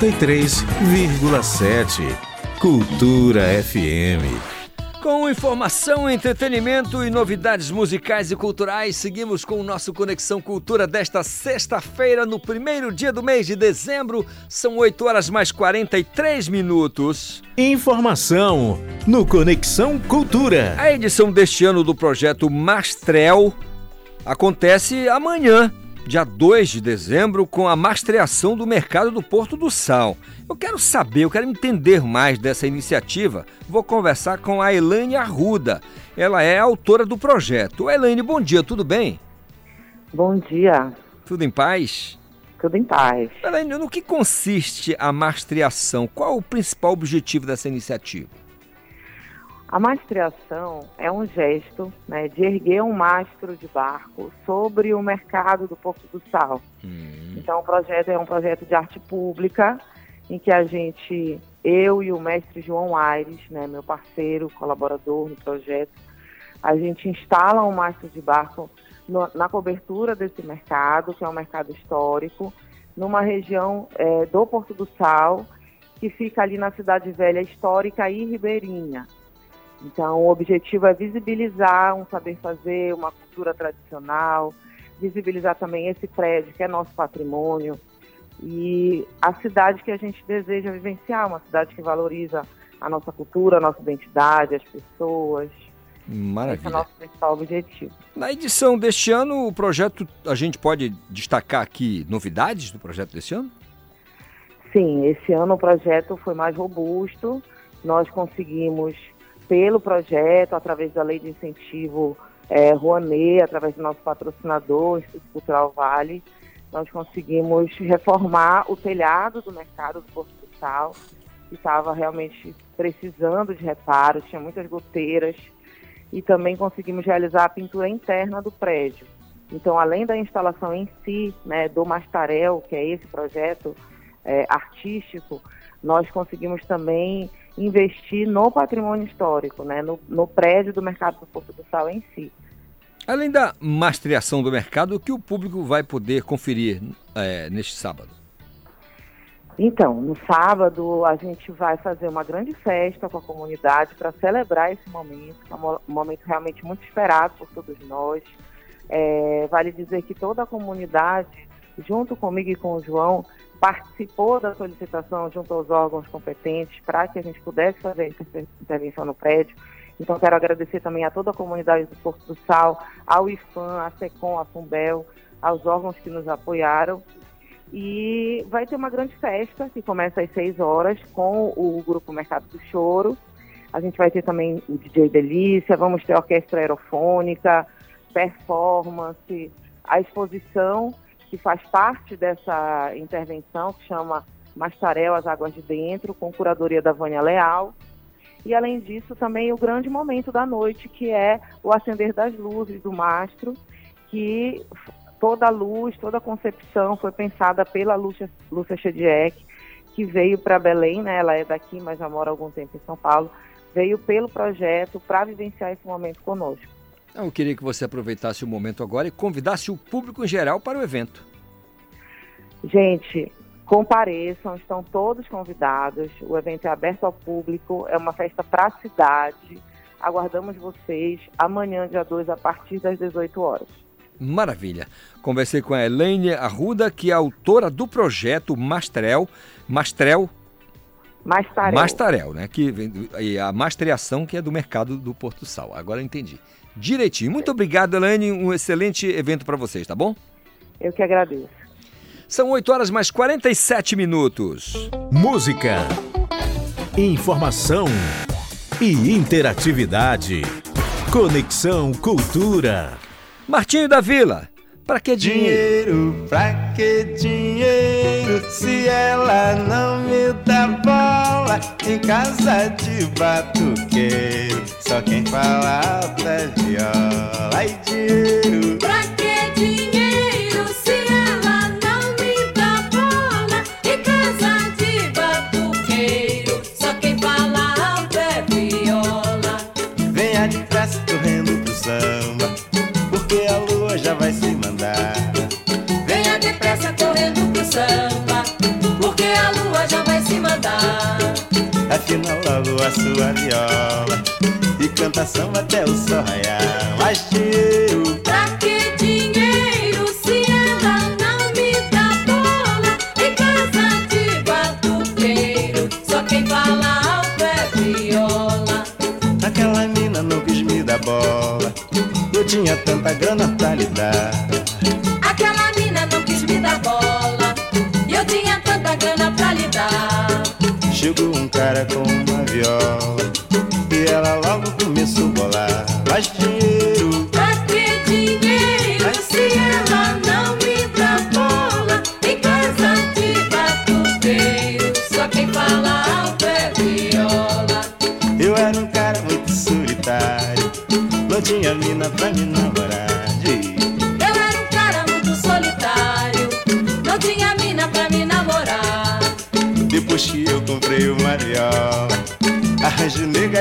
Speaker 1: 93,7. Cultura FM.
Speaker 2: Com informação, entretenimento e novidades musicais e culturais, seguimos com o nosso Conexão Cultura desta sexta-feira, no primeiro dia do mês de dezembro. São 8 horas mais 43 minutos.
Speaker 1: Informação no Conexão Cultura.
Speaker 2: A edição deste ano do projeto Mastrel acontece amanhã, dia 2 de dezembro, com a mastreação do mercado do Porto do Sal. Eu quero saber, eu quero entender mais dessa iniciativa. Vou conversar com a Elaine Arruda. Ela é autora do projeto. Elaine, bom dia, tudo bem?
Speaker 19: Bom dia.
Speaker 2: Tudo em paz?
Speaker 19: Tudo em paz.
Speaker 2: Elaine, no que consiste a mastreação? Qual o principal objetivo dessa iniciativa?
Speaker 19: A mastreação é um gesto né, de erguer um mastro de barco sobre o mercado do Porto do Sal. Então, o projeto é um projeto de arte pública em que a gente, eu e o mestre João Aires, né, meu parceiro, colaborador no projeto, a gente instala um mastro de barco no- na cobertura desse mercado, que é um mercado histórico, numa região é, do Porto do Sal, que fica ali na cidade velha histórica e ribeirinha. Então, o objetivo é visibilizar um saber fazer, uma cultura tradicional, visibilizar também esse prédio que é nosso patrimônio e a cidade que a gente deseja vivenciar, uma cidade que valoriza a nossa cultura, a nossa identidade, as pessoas. Esse é o
Speaker 2: Maravilha.
Speaker 19: nosso principal objetivo.
Speaker 2: Na edição deste ano, o projeto, a gente pode destacar aqui novidades do projeto desse ano?
Speaker 19: Sim, esse ano o projeto foi mais robusto. Nós conseguimos, pelo projeto, através da lei de incentivo é, Rouanet, através do nosso patrocinador, Instituto Cultural Vale, nós conseguimos reformar o telhado do mercado do Porto Sal, que estava realmente precisando de reparos, tinha muitas goteiras, e também conseguimos realizar a pintura interna do prédio. Então, além da instalação em si, né, do Mastarel, que é esse projeto é, artístico, nós conseguimos também investir no patrimônio histórico, né, no, no prédio do mercado do Porto do Sal em si.
Speaker 2: Além da mastreação do mercado, o que o público vai poder conferir é, neste sábado?
Speaker 19: Então, no sábado a gente vai fazer uma grande festa com a comunidade para celebrar esse momento, que é um mo- um momento realmente muito esperado por todos nós. É, vale dizer que toda a comunidade, junto comigo e com o João, participou da solicitação junto aos órgãos competentes para que a gente pudesse fazer a inter- intervenção no prédio. Então, quero agradecer também a toda a comunidade do Porto do Sal, ao IFAM, à SECOM, à FUNBEL, aos órgãos que nos apoiaram. E vai ter uma grande festa que começa às 6 horas com o grupo Mercado do Choro. A gente vai ter também o DJ Delícia, vamos ter orquestra aerofônica, performance, a exposição que faz parte dessa intervenção, que chama Mastarel, As Águas de Dentro, com curadoria da Vânia Leal. E além disso, também o grande momento da noite, que é o acender das luzes do mastro, que toda a luz, toda a concepção foi pensada pela Lúcia, Lúcia Chediek, que veio para Belém, né? Ela é daqui, mas já mora há algum tempo em São Paulo. Veio pelo projeto para vivenciar esse momento conosco.
Speaker 2: Então, Eu queria que você aproveitasse o momento agora e convidasse o público em geral para o evento.
Speaker 19: Gente, compareçam, estão todos convidados. O evento é aberto ao público, é uma festa para a cidade. Aguardamos vocês amanhã, dia 2, a partir das 18 horas.
Speaker 2: Maravilha. Conversei com a Elaine Arruda, que é autora do projeto Mastrel, Mastrel,
Speaker 19: Mastarel.
Speaker 2: Mastarel, né? Que e a mastreação que é do mercado do Porto Sal. Agora entendi. Direitinho. Muito obrigado, Elaine. Um excelente evento para vocês, tá bom?
Speaker 19: Eu que agradeço.
Speaker 2: São 8 horas mais 47 minutos.
Speaker 1: Música, informação e interatividade. Conexão Cultura.
Speaker 2: Martinho da Vila, para que dinheiro?
Speaker 20: Dinheiro, pra que dinheiro se ela não me dá bola em casa de batuqueiro? Só quem fala é viola. Ai, dinheiro,
Speaker 21: Pra
Speaker 20: A sua viola e canta samba até o sol raiar. Mas dinheiro,
Speaker 21: Pra que dinheiro se ela não me dá bola em casa de batuqueiro? Só quem fala alto é viola.
Speaker 20: aquela mina não quis me dar bola. Eu tinha tanta grana pra lhe dar.
Speaker 21: Aquela mina não quis me dar bola eu tinha tanta grana pra lhe dar.
Speaker 20: Chegou um cara com uma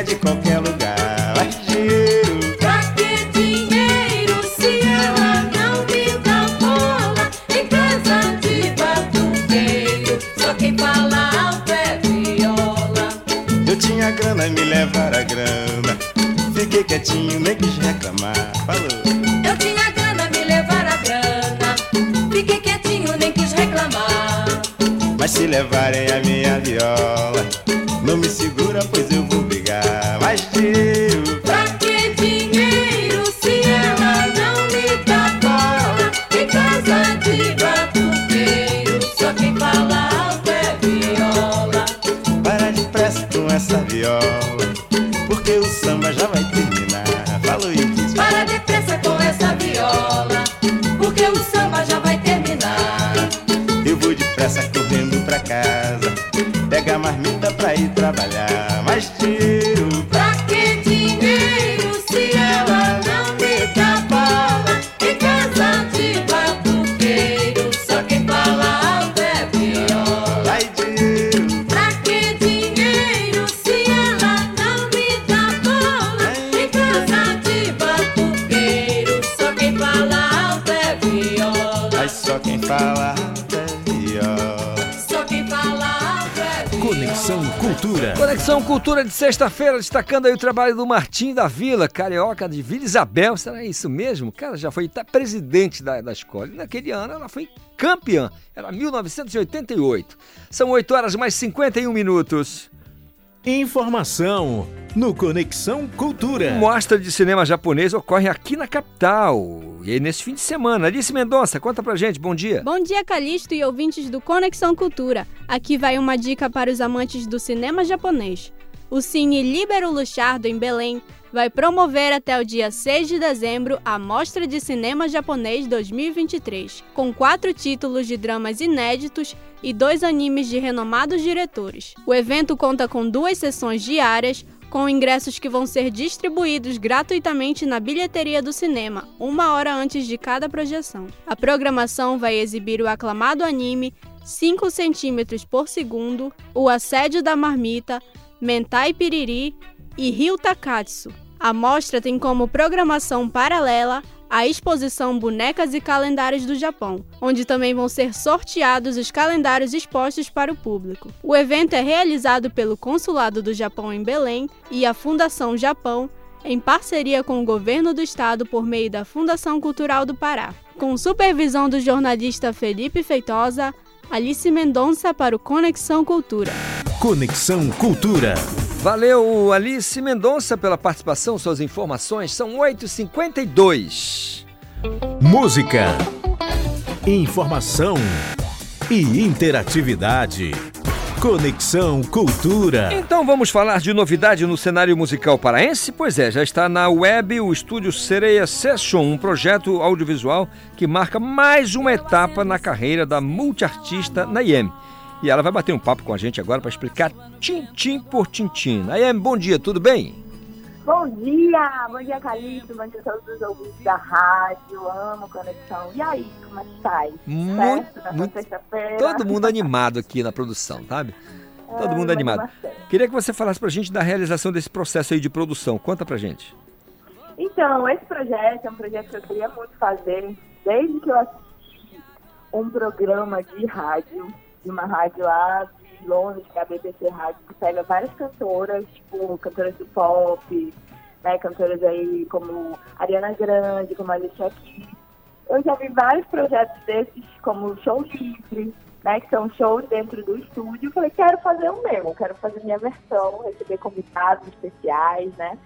Speaker 21: de
Speaker 20: qualquer
Speaker 14: só quem fala é. Só quem fala é.
Speaker 1: Conexão Cultura.
Speaker 2: Conexão Cultura de sexta-feira, destacando aí o trabalho do Martim da Vila, carioca de Vila Isabel. Será isso mesmo? Cara, já foi até presidente da, da escola. E naquele ano ela foi campeã. Era 1988. São 8 horas mais 51 minutos.
Speaker 1: Informação no Conexão Cultura.
Speaker 2: Mostra de cinema japonês ocorre aqui na capital. E aí nesse fim de semana. Alice Mendonça, conta pra gente. Bom dia.
Speaker 22: Bom dia, Calixto e ouvintes do Conexão Cultura. Aqui vai uma dica para os amantes do cinema japonês. O Cine Libero Luchardo, em Belém, vai promover até o dia 6 de dezembro a Mostra de Cinema Japonês 2023, com quatro títulos de dramas inéditos e dois animes de renomados diretores. O evento conta com duas sessões diárias, com ingressos que vão ser distribuídos gratuitamente na bilheteria do cinema, uma hora antes de cada projeção. A programação vai exibir o aclamado anime 5 centímetros por segundo, O Assédio da Marmita, Mentai Piriri e Rio Takatsu. A mostra tem como programação paralela a exposição Bonecas e Calendários do Japão, onde também vão ser sorteados os calendários expostos para o público. O evento é realizado pelo Consulado do Japão em Belém e a Fundação Japão, em parceria com o governo do estado por meio da Fundação Cultural do Pará. Com supervisão do jornalista Felipe Feitosa, Alice Mendonça para o Conexão Cultura.
Speaker 1: Conexão Cultura.
Speaker 2: Valeu, Alice Mendonça, pela participação, suas informações. São 8h52.
Speaker 1: Música, informação e interatividade. Conexão Cultura.
Speaker 2: Então vamos falar de novidade no cenário musical paraense? Pois é, já está na web o estúdio Sereia Session, um projeto audiovisual que marca mais uma etapa na carreira da multiartista Nayem. E ela vai bater um papo com a gente agora para explicar tintim por tintim. Nayem, bom dia, tudo bem?
Speaker 23: Bom dia, bom dia Calixto, bom dia a todos os ouvintes da rádio, amo Conexão. E aí, como é que?
Speaker 2: Muito,
Speaker 23: Certo? Nessa
Speaker 2: muito-
Speaker 23: sexta-feira?
Speaker 2: Todo mundo animado aqui na produção, sabe? Todo
Speaker 23: É,
Speaker 2: mundo
Speaker 23: uma
Speaker 2: animado.
Speaker 23: animação.
Speaker 2: Queria que você falasse pra gente da realização desse processo aí de produção. Conta pra gente.
Speaker 23: Então, esse projeto é um projeto que eu queria muito fazer desde que eu assisti um programa de rádio, de uma rádio lá Londres, que é a BBC Rádio, que pega várias cantoras, tipo, cantoras do pop, né, cantoras aí como Ariana Grande, como Alicia Keys. Eu já vi vários projetos desses, como Show Livre, né, que são shows dentro do estúdio. Eu falei, quero fazer o meu, quero fazer minha versão, receber convidados especiais, né?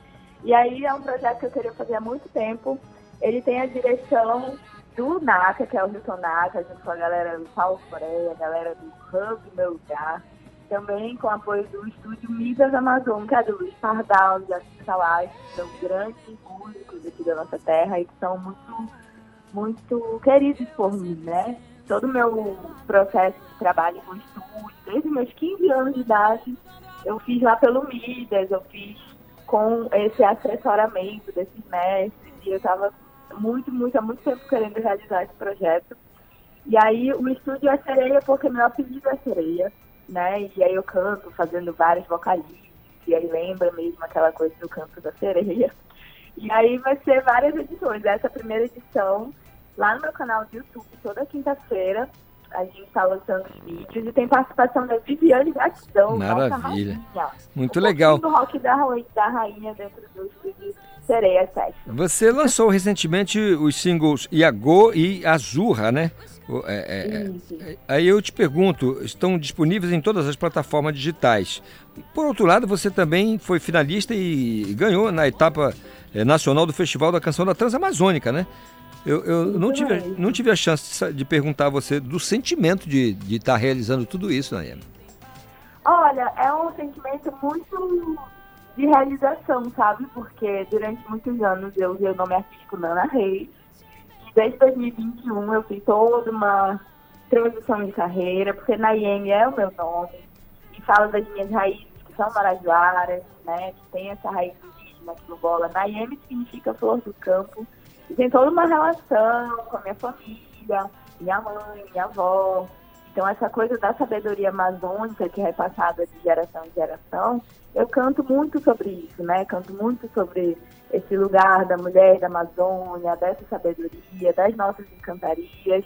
Speaker 23: E aí é um projeto que eu queria fazer há muito tempo. Ele tem a direção do NACA, que é o Hilton NACA, junto com a galera do Paulo Coreia, a galera do Hub Meu Lugar. Também com apoio do estúdio Midas Amazon, que é do Luiz Pardal, de Assis Salai, que são grandes músicos aqui da nossa terra e que são muito, muito queridos por mim, né? Todo o meu processo de trabalho com estúdio, desde meus 15 anos de idade, eu fiz lá pelo Midas, eu fiz com esse assessoramento desses mestres e eu estava muito, muito, há muito tempo querendo realizar esse projeto. E aí o estúdio é sereia porque meu apelido é sereia, né? E aí eu canto fazendo vários vocalistas, e aí lembra mesmo aquela coisa do canto da sereia. E aí vai ser várias edições. Essa primeira edição, lá no meu canal do YouTube, toda quinta-feira, a gente está lançando os vídeos e tem participação da Viviane nossa
Speaker 2: Maravilha.
Speaker 23: rainha.
Speaker 2: Muito
Speaker 23: Um
Speaker 2: legal.
Speaker 23: do rock da, da rainha dentro do estúdio Sereia Session.
Speaker 2: Você lançou recentemente os singles Iago e Azurra, né? É, é, é, aí eu te pergunto, estão disponíveis em todas as plataformas digitais. Por outro lado, você também foi finalista e ganhou na etapa eh, nacional do Festival da Canção da Transamazônica, né? Eu, eu não, tive, não tive a chance de perguntar a você do sentimento de estar realizando tudo isso, Nayane.
Speaker 23: Olha, é um sentimento muito de realização, sabe? Porque durante muitos anos eu usei o nome artístico Nana Reis. E desde 2021 eu fiz toda uma transição de carreira, porque Nayene é o meu nome. E fala das minhas raízes, que são marajoaras, né? Que tem essa raiz indígena quilombola. Nayene significa flor do campo. E tem toda uma relação com a minha família, minha mãe, minha avó. Então, essa coisa da sabedoria amazônica que é repassada de geração em geração, eu canto muito sobre isso, né? Canto muito sobre esse lugar da mulher da Amazônia, dessa sabedoria, das nossas encantarias.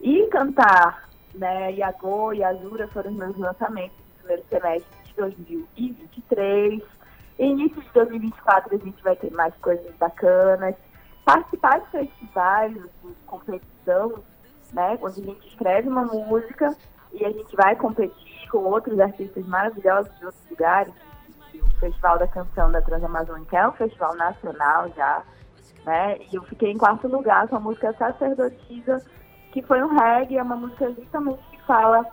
Speaker 23: E cantar, né? Iagô e Azura foram os meus lançamentos no primeiro semestre de 2023. Início de 2024 a gente vai ter mais coisas bacanas. Participar de festivais, de competição, né? Onde a gente escreve uma música e a gente vai competir com outros artistas maravilhosos de outros lugares. O Festival da Canção da Transamazônica é um festival nacional já, né? E eu fiquei em quarto lugar com a música Sacerdotisa, que foi um reggae, é uma música justamente que fala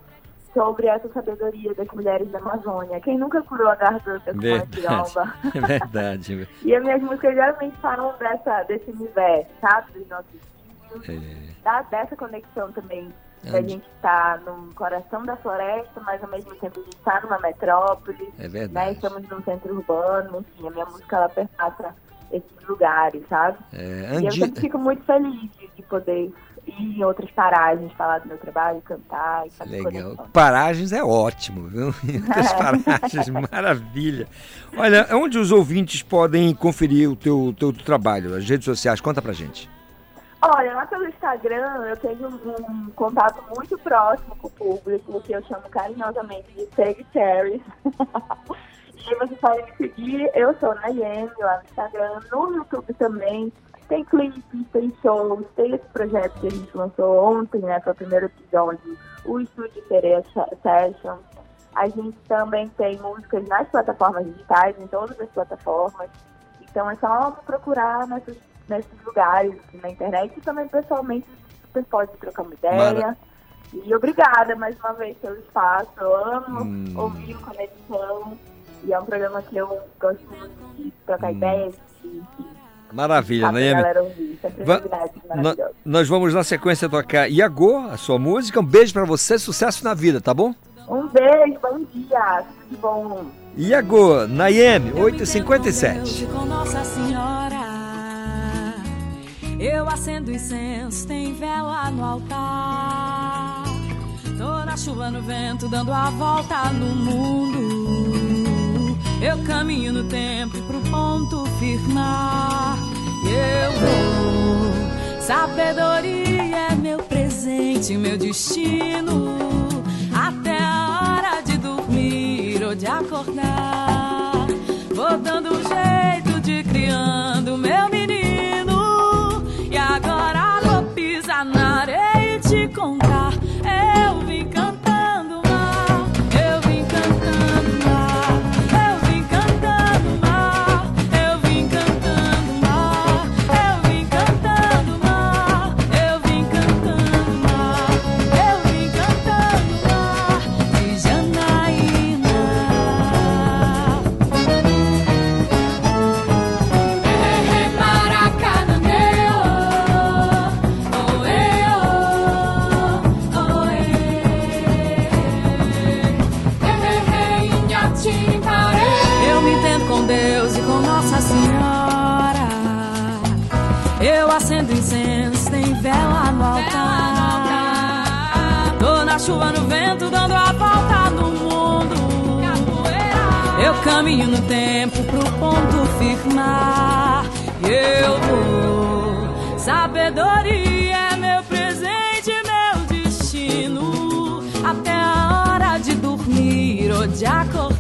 Speaker 23: sobre essa sabedoria das mulheres da Amazônia. Quem nunca curou a garganta com
Speaker 2: Verdade. É verdade.
Speaker 23: E as minhas músicas geralmente falam dessa, desse universo, sabe? Dos nossos
Speaker 2: É.
Speaker 23: da, dessa conexão também. Da
Speaker 2: Onde-
Speaker 23: gente estar no coração da floresta, mas ao mesmo tempo a gente está numa metrópole.
Speaker 2: É verdade.
Speaker 23: Né? Estamos num centro urbano, enfim, a minha música ela perpassa esses lugares, sabe?
Speaker 2: É,
Speaker 23: E eu
Speaker 2: Andi-
Speaker 23: sempre fico muito feliz de, de poder ir em outras paragens, falar do meu trabalho, cantar e fazer
Speaker 2: Legal. Paragens é ótimo, viu? Muitas paragens, maravilha. Olha, onde os ouvintes podem conferir o teu, teu trabalho, as redes sociais? Conta pra gente.
Speaker 23: Olha, lá pelo Instagram eu tenho um, contato muito próximo com o público, que eu chamo carinhosamente de Save Cherries. e você pode me seguir, eu sou Nayane lá no Instagram, no YouTube também. Tem clipes, tem shows, tem esse projeto que a gente lançou ontem, né? Foi o primeiro episódio, o Estúdio Sereia Session. A gente também tem músicas nas plataformas digitais, em todas as plataformas. Então é só procurar nesses, nesses lugares assim, na internet e também pessoalmente você pode trocar uma ideia.
Speaker 2: Mara-
Speaker 23: E obrigada mais uma vez pelo espaço. Eu amo
Speaker 2: Hum.
Speaker 23: ouvir o Conexão. E é um programa que eu gosto muito de trocar
Speaker 2: Hum.
Speaker 23: ideias e,
Speaker 2: Maravilha.
Speaker 23: Sempre
Speaker 2: Va- nós vamos na sequência tocar Iago, a sua música. Um beijo pra você, sucesso na vida, tá bom?
Speaker 23: Um beijo, bom dia, tudo de bom.
Speaker 2: Iago, Nayeme, 8h57.
Speaker 14: Eu acendo incenso, tem vela no altar. Tô na chuva, no vento, dando a volta no mundo. Eu caminho no tempo pro ponto firmar. Eu vou. Sabedoria é meu presente, meu destino. Até a hora de dormir ou de acordar. Vou dando um jeito de criando meu menino. Caminho no tempo pro ponto firmar. Eu vou. Sabedoria é meu presente, meu destino. Até a hora de dormir ou de acordar.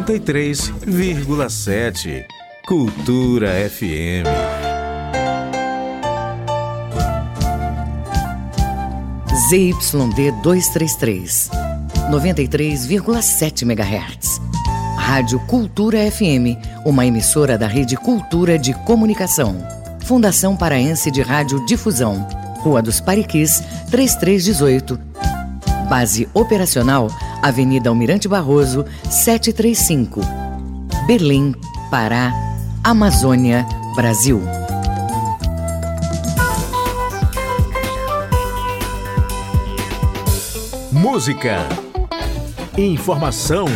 Speaker 1: 93,7. Cultura FM.
Speaker 3: ZYD 233, 93,7 MHz. Rádio Cultura FM, uma emissora da Rede Cultura de Comunicação. Fundação Paraense de Rádio Difusão. Rua dos Pariquis, 3318. Base operacional, Avenida Almirante Barroso, 735. Berlim, Pará, Amazônia, Brasil.
Speaker 1: Música, informação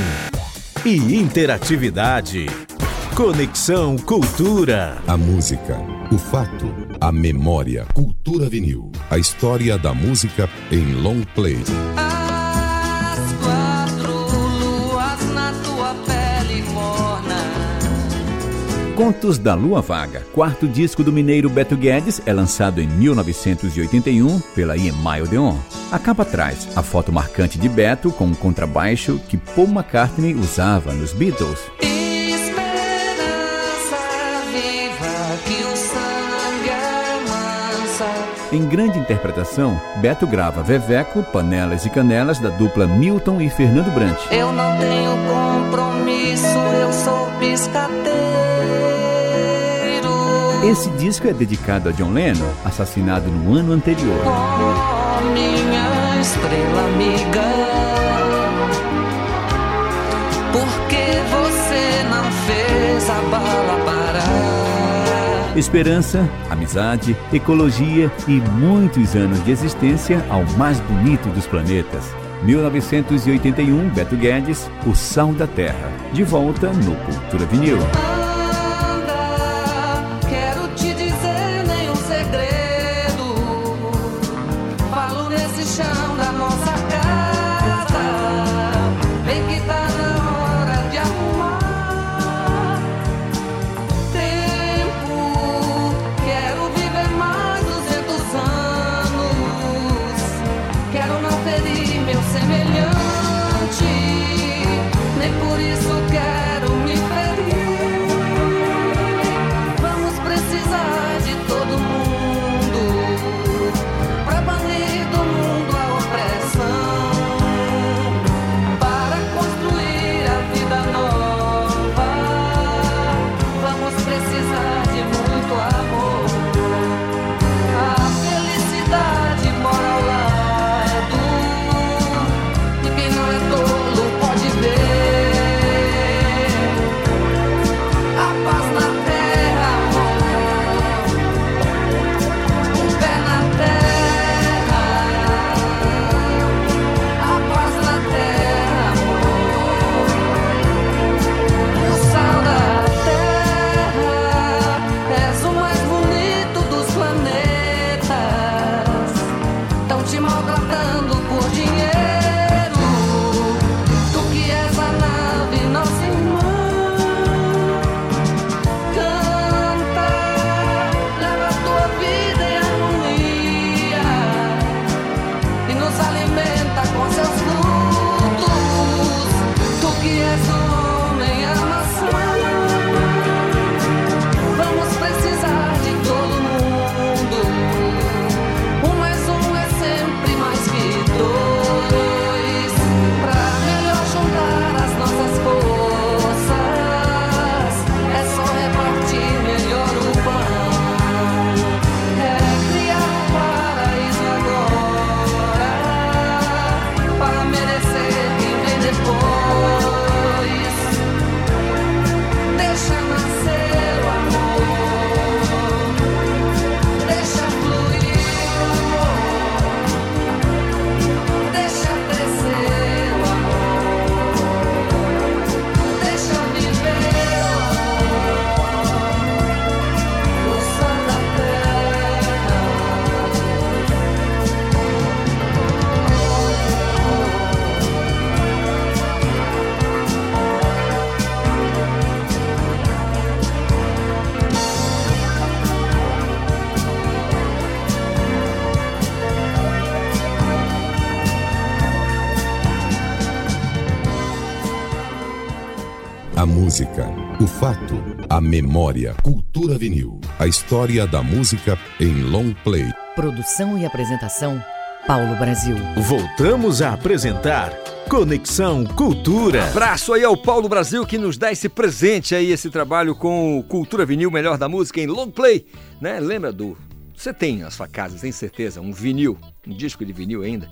Speaker 1: e interatividade. Conexão Cultura.
Speaker 24: A música, o fato, a memória. Cultura vinil. A história da música em long play.
Speaker 25: Contos da Lua Vaga, quarto disco do mineiro Beto Guedes, é lançado em 1981 pela EMI Odeon. A capa traz a foto marcante de Beto com um contrabaixo que Paul McCartney usava nos Beatles. Em grande interpretação, Beto grava Veveco, Panelas e Canelas da dupla Milton e Fernando Brant.
Speaker 21: Eu não tenho compromisso, eu sou piscateiro.
Speaker 25: Esse disco é dedicado a John Lennon, assassinado no ano anterior.
Speaker 21: Oh, minha estrela amiga. Por que você não fez a bala parar?
Speaker 25: Esperança, amizade, ecologia e muitos anos de existência ao mais bonito dos planetas. 1981, Beto Guedes, O Sal da Terra. De volta no Cultura Vinil.
Speaker 24: Memória. Cultura vinil. A história da música em long play.
Speaker 3: Produção e apresentação, Paulo Brasil.
Speaker 1: Voltamos a apresentar Conexão Cultura.
Speaker 2: Abraço aí ao Paulo Brasil que nos dá esse presente aí, esse trabalho com Cultura Vinil, melhor da música em long play, né? Lembra do... Você tem na sua casa, tem certeza, um vinil, um disco de vinil ainda?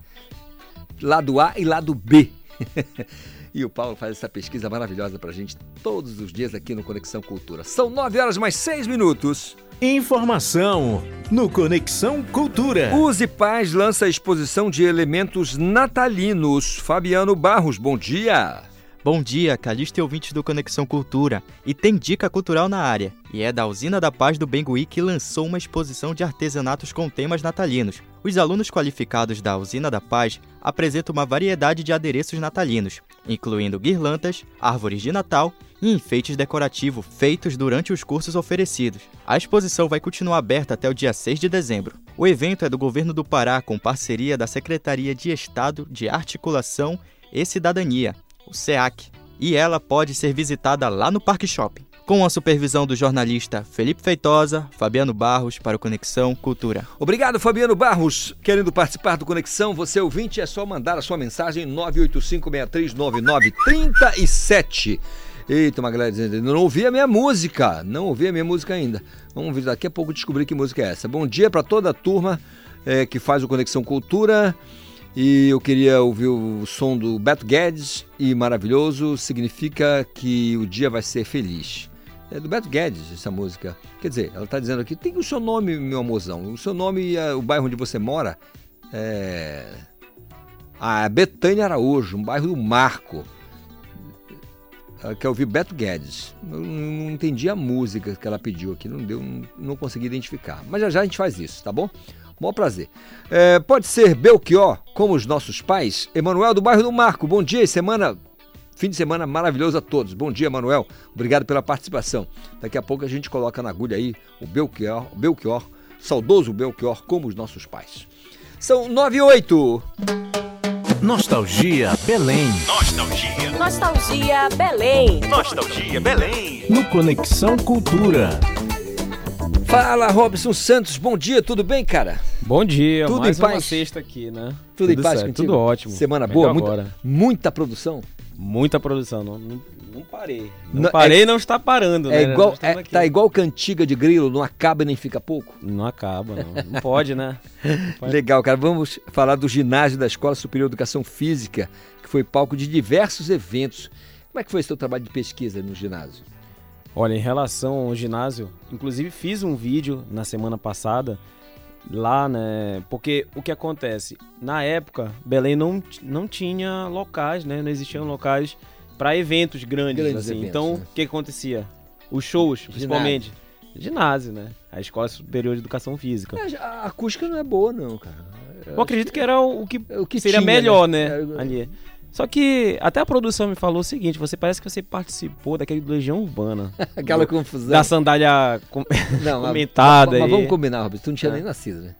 Speaker 2: Lado A e lado B. e o Paulo faz essa pesquisa maravilhosa pra gente todos os dias aqui no Conexão Cultura. São nove horas mais seis minutos.
Speaker 1: Informação no Conexão Cultura.
Speaker 2: Use Paz lança a exposição de elementos natalinos. Fabiano Barros, bom dia.
Speaker 26: Bom dia, Calixto e ouvintes do Conexão Cultura. E tem dica cultural na área. E é da Usina da Paz do Bengui que lançou uma exposição de artesanatos com temas natalinos. Os alunos qualificados da Usina da Paz apresentam uma variedade de adereços natalinos, incluindo guirlandas, árvores de Natal e enfeites decorativos feitos durante os cursos oferecidos. A exposição vai continuar aberta até o dia 6 de dezembro. O evento é do governo do Pará com parceria da Secretaria de Estado de Articulação e Cidadania, o SEAC, e ela pode ser visitada lá no Parque Shopping. Com a supervisão do jornalista Felipe Feitosa, Fabiano Barros para o Conexão Cultura.
Speaker 2: Obrigado, Fabiano Barros. Querendo participar do Conexão, você ouvinte, é só mandar a sua mensagem 985639937. Eita, uma galera dizendo, não ouvi a minha música, não ouvi a minha música ainda. Vamos ver daqui a pouco descobrir que música é essa. Bom dia para toda a turma eh, que faz o Conexão Cultura. E eu queria ouvir o som do Beto Guedes e maravilhoso significa que o dia vai ser feliz. É do Beto Guedes essa música. Quer dizer, ela está dizendo aqui, tem o seu nome, meu amorzão. O seu nome e o bairro onde você mora é. A Betânia Araújo, um bairro do Marco. Ela quer ouvir Beto Guedes. Eu não entendi a música que ela pediu aqui, não deu, não consegui identificar. Mas já já a gente faz isso, tá bom? Maior prazer. É, pode ser Belchior, como os nossos pais. Emanuel do bairro do Marco. Bom dia e semana. Fim de semana maravilhoso a todos. Bom dia, Emanuel. Obrigado pela participação. Daqui a pouco a gente coloca na agulha aí o Belchior, o Belchior, saudoso Belchior, como os nossos pais. São 9 e 8.
Speaker 1: Nostalgia Belém.
Speaker 12: Nostalgia. Nostalgia Belém.
Speaker 1: Nostalgia Belém. No Conexão Cultura.
Speaker 2: Fala, Robson Santos. Bom dia, tudo bem, cara?
Speaker 27: Bom dia,
Speaker 2: Tudo
Speaker 27: mais
Speaker 2: em paz?
Speaker 27: uma sexta aqui, né?
Speaker 2: Tudo, em paz
Speaker 27: certo? Tudo ótimo.
Speaker 2: Semana
Speaker 27: Melhor
Speaker 2: boa, muita, muita produção.
Speaker 27: Muita produção, não, não, não parei. Não,
Speaker 2: Não,
Speaker 27: parei
Speaker 2: é-
Speaker 27: não está parando,
Speaker 2: É
Speaker 27: né?
Speaker 2: igual, é, tá igual cantiga de grilo, não acaba e nem fica pouco.
Speaker 27: Não acaba, não. Não pode, né? Não pode.
Speaker 2: Legal, cara. Vamos falar do ginásio da Escola Superior de Educação Física, que foi palco de diversos eventos. Como é que foi esse teu trabalho de pesquisa no ginásio?
Speaker 27: Olha, em relação ao ginásio, inclusive fiz um vídeo na semana passada lá, né? Porque o que acontece? Na época, Belém não, não tinha locais, né? Não existiam locais para eventos grandes,
Speaker 2: Grandes
Speaker 27: assim.
Speaker 2: eventos,
Speaker 27: então,
Speaker 2: né?
Speaker 27: o que acontecia? Os shows, principalmente. Ginásio, né? A Escola Superior de Educação Física.
Speaker 2: É, A acústica não é boa, não, cara.
Speaker 27: Eu acredito que era o, o que,
Speaker 2: o que
Speaker 27: seria
Speaker 2: tinha,
Speaker 27: melhor,
Speaker 2: né?
Speaker 27: né? Ali. Só que até a produção me falou o seguinte: você parece que você participou daquele Legião Urbana.
Speaker 2: Aquela
Speaker 27: Do-
Speaker 2: confusão.
Speaker 27: Da sandália com-
Speaker 2: Não,
Speaker 27: comentada.
Speaker 2: Mas, mas vamos combinar, Robson. Tu não tinha
Speaker 27: É.
Speaker 2: nem nascido, né?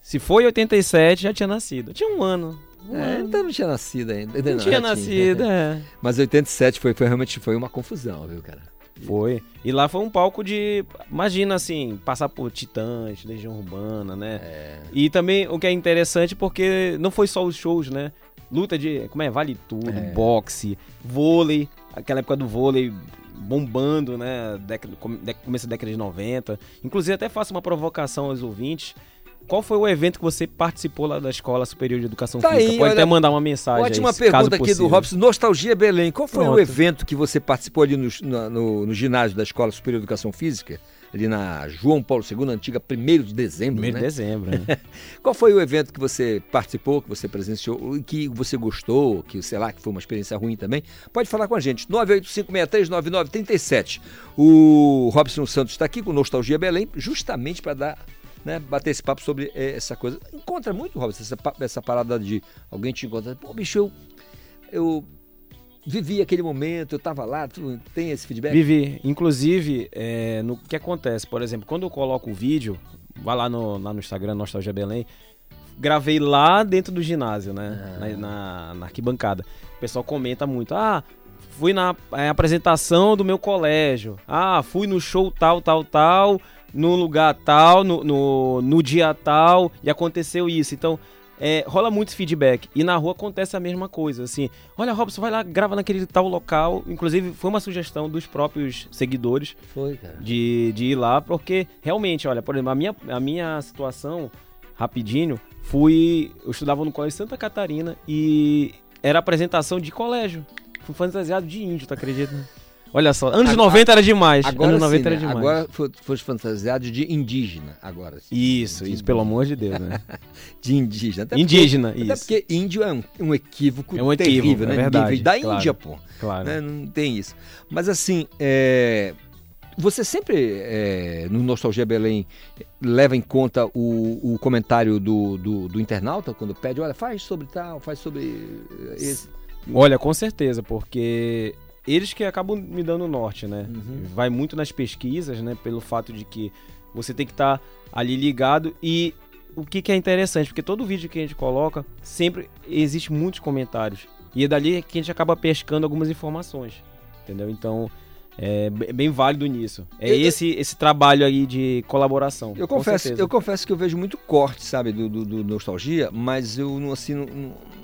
Speaker 27: Se foi em 87, já tinha nascido. Tinha um ano. Um
Speaker 2: É,
Speaker 27: ano.
Speaker 2: então não tinha nascido ainda.
Speaker 27: Não tinha nascido, é.
Speaker 2: Mas 87 foi, foi realmente foi uma confusão, viu, cara?
Speaker 27: Foi. E lá foi um palco de. Imagina assim, passar por Titãs, Legião Urbana, né?
Speaker 2: É.
Speaker 27: E também o que é interessante porque não foi só os shows, né? Luta de. Como é? Vale tudo,
Speaker 2: É.
Speaker 27: boxe, vôlei. Aquela época do vôlei bombando, né? Década, come- dé- começo da década de 90. Inclusive, até faço uma provocação aos ouvintes. Qual foi o evento que você participou lá da Escola Superior de Educação
Speaker 2: Tá
Speaker 27: Física?
Speaker 2: aí,
Speaker 27: Pode
Speaker 2: olha,
Speaker 27: até mandar uma mensagem.
Speaker 2: Ótima
Speaker 27: aí,
Speaker 2: pergunta aqui do. Robson. Nostalgia Belém. Qual foi o
Speaker 27: Pronto.
Speaker 2: evento que você participou ali no, no- no ginásio da Escola Superior de Educação Física? Ali na João Paulo II, antiga 1 de dezembro,
Speaker 27: 1º de
Speaker 2: né?
Speaker 27: dezembro, né?
Speaker 2: Qual foi o evento que você participou, que você presenciou, que você gostou, que sei lá, que foi uma experiência ruim também? Pode falar com a gente. 985639937. O Robson Santos está aqui com Nostalgia Belém, justamente para dar, né, bater esse papo sobre eh, essa coisa. Encontra muito, Robson, essa, essa parada de alguém te encontrar. Pô, bicho, eu, eu vivi aquele momento, eu estava lá, tu tem esse feedback?
Speaker 27: Vivi. Inclusive, é, no que acontece, por exemplo, quando eu coloco o vídeo, vai lá no, lá no Instagram, Nostalgia Belém, gravei lá dentro do ginásio, né?
Speaker 2: Ah.
Speaker 27: Na, na- na arquibancada. O pessoal comenta muito, ah, fui na é, apresentação do meu colégio. Ah, fui no show tal, tal, tal, no lugar tal, no, no, no dia tal, e aconteceu isso. Então, é, rola muito feedback. E na rua acontece a mesma coisa. Assim, olha, Robson, vai lá, grava naquele tal local. Inclusive, foi uma sugestão dos próprios seguidores.
Speaker 2: Foi, cara.
Speaker 27: De, de ir lá, porque realmente, olha, por exemplo, a minha, a minha situação, rapidinho, fui. Eu estudava no Colégio Santa Catarina e era apresentação de colégio. Fui fantasiado de índio, tu acredita? Olha só, anos
Speaker 2: Agora-
Speaker 27: 90 era demais.
Speaker 2: Agora
Speaker 27: anos 90
Speaker 2: sim,
Speaker 27: era
Speaker 2: né?
Speaker 27: demais.
Speaker 2: Agora foi fantasiado de indígena, agora sim.
Speaker 27: Isso, isso, pelo amor de Deus, né?
Speaker 2: de indígena. Até
Speaker 27: Indígena,
Speaker 2: porque, Até
Speaker 27: isso.
Speaker 2: porque índio é um, um equívoco
Speaker 27: É um equívoco,
Speaker 2: terrível,
Speaker 27: é
Speaker 2: né?
Speaker 27: verdade,
Speaker 2: da
Speaker 27: claro,
Speaker 2: Índia, pô.
Speaker 27: claro.
Speaker 2: Né? Não tem isso. Mas assim, é, você sempre, é, no Nostalgia Belém, leva em conta o, o comentário do, do, do internauta, quando pede, olha, faz sobre tal, faz sobre eh, esse.
Speaker 27: Olha, com certeza, porque eles que acabam me dando o norte, né?
Speaker 2: Uhum.
Speaker 27: Vai muito nas pesquisas, né? Pelo fato de que você tem que estar ali ligado e o que, que é interessante, porque todo vídeo que a gente coloca, sempre existe muitos comentários. E é dali que a gente acaba pescando algumas informações, entendeu? Então, é be- bem válido nisso. É
Speaker 2: Eu-
Speaker 27: esse, esse trabalho aí de colaboração.
Speaker 2: Eu confesso,
Speaker 27: certeza.
Speaker 2: eu confesso que eu vejo muito corte, sabe, do, do, do Nostalgia, mas eu não, assim, não,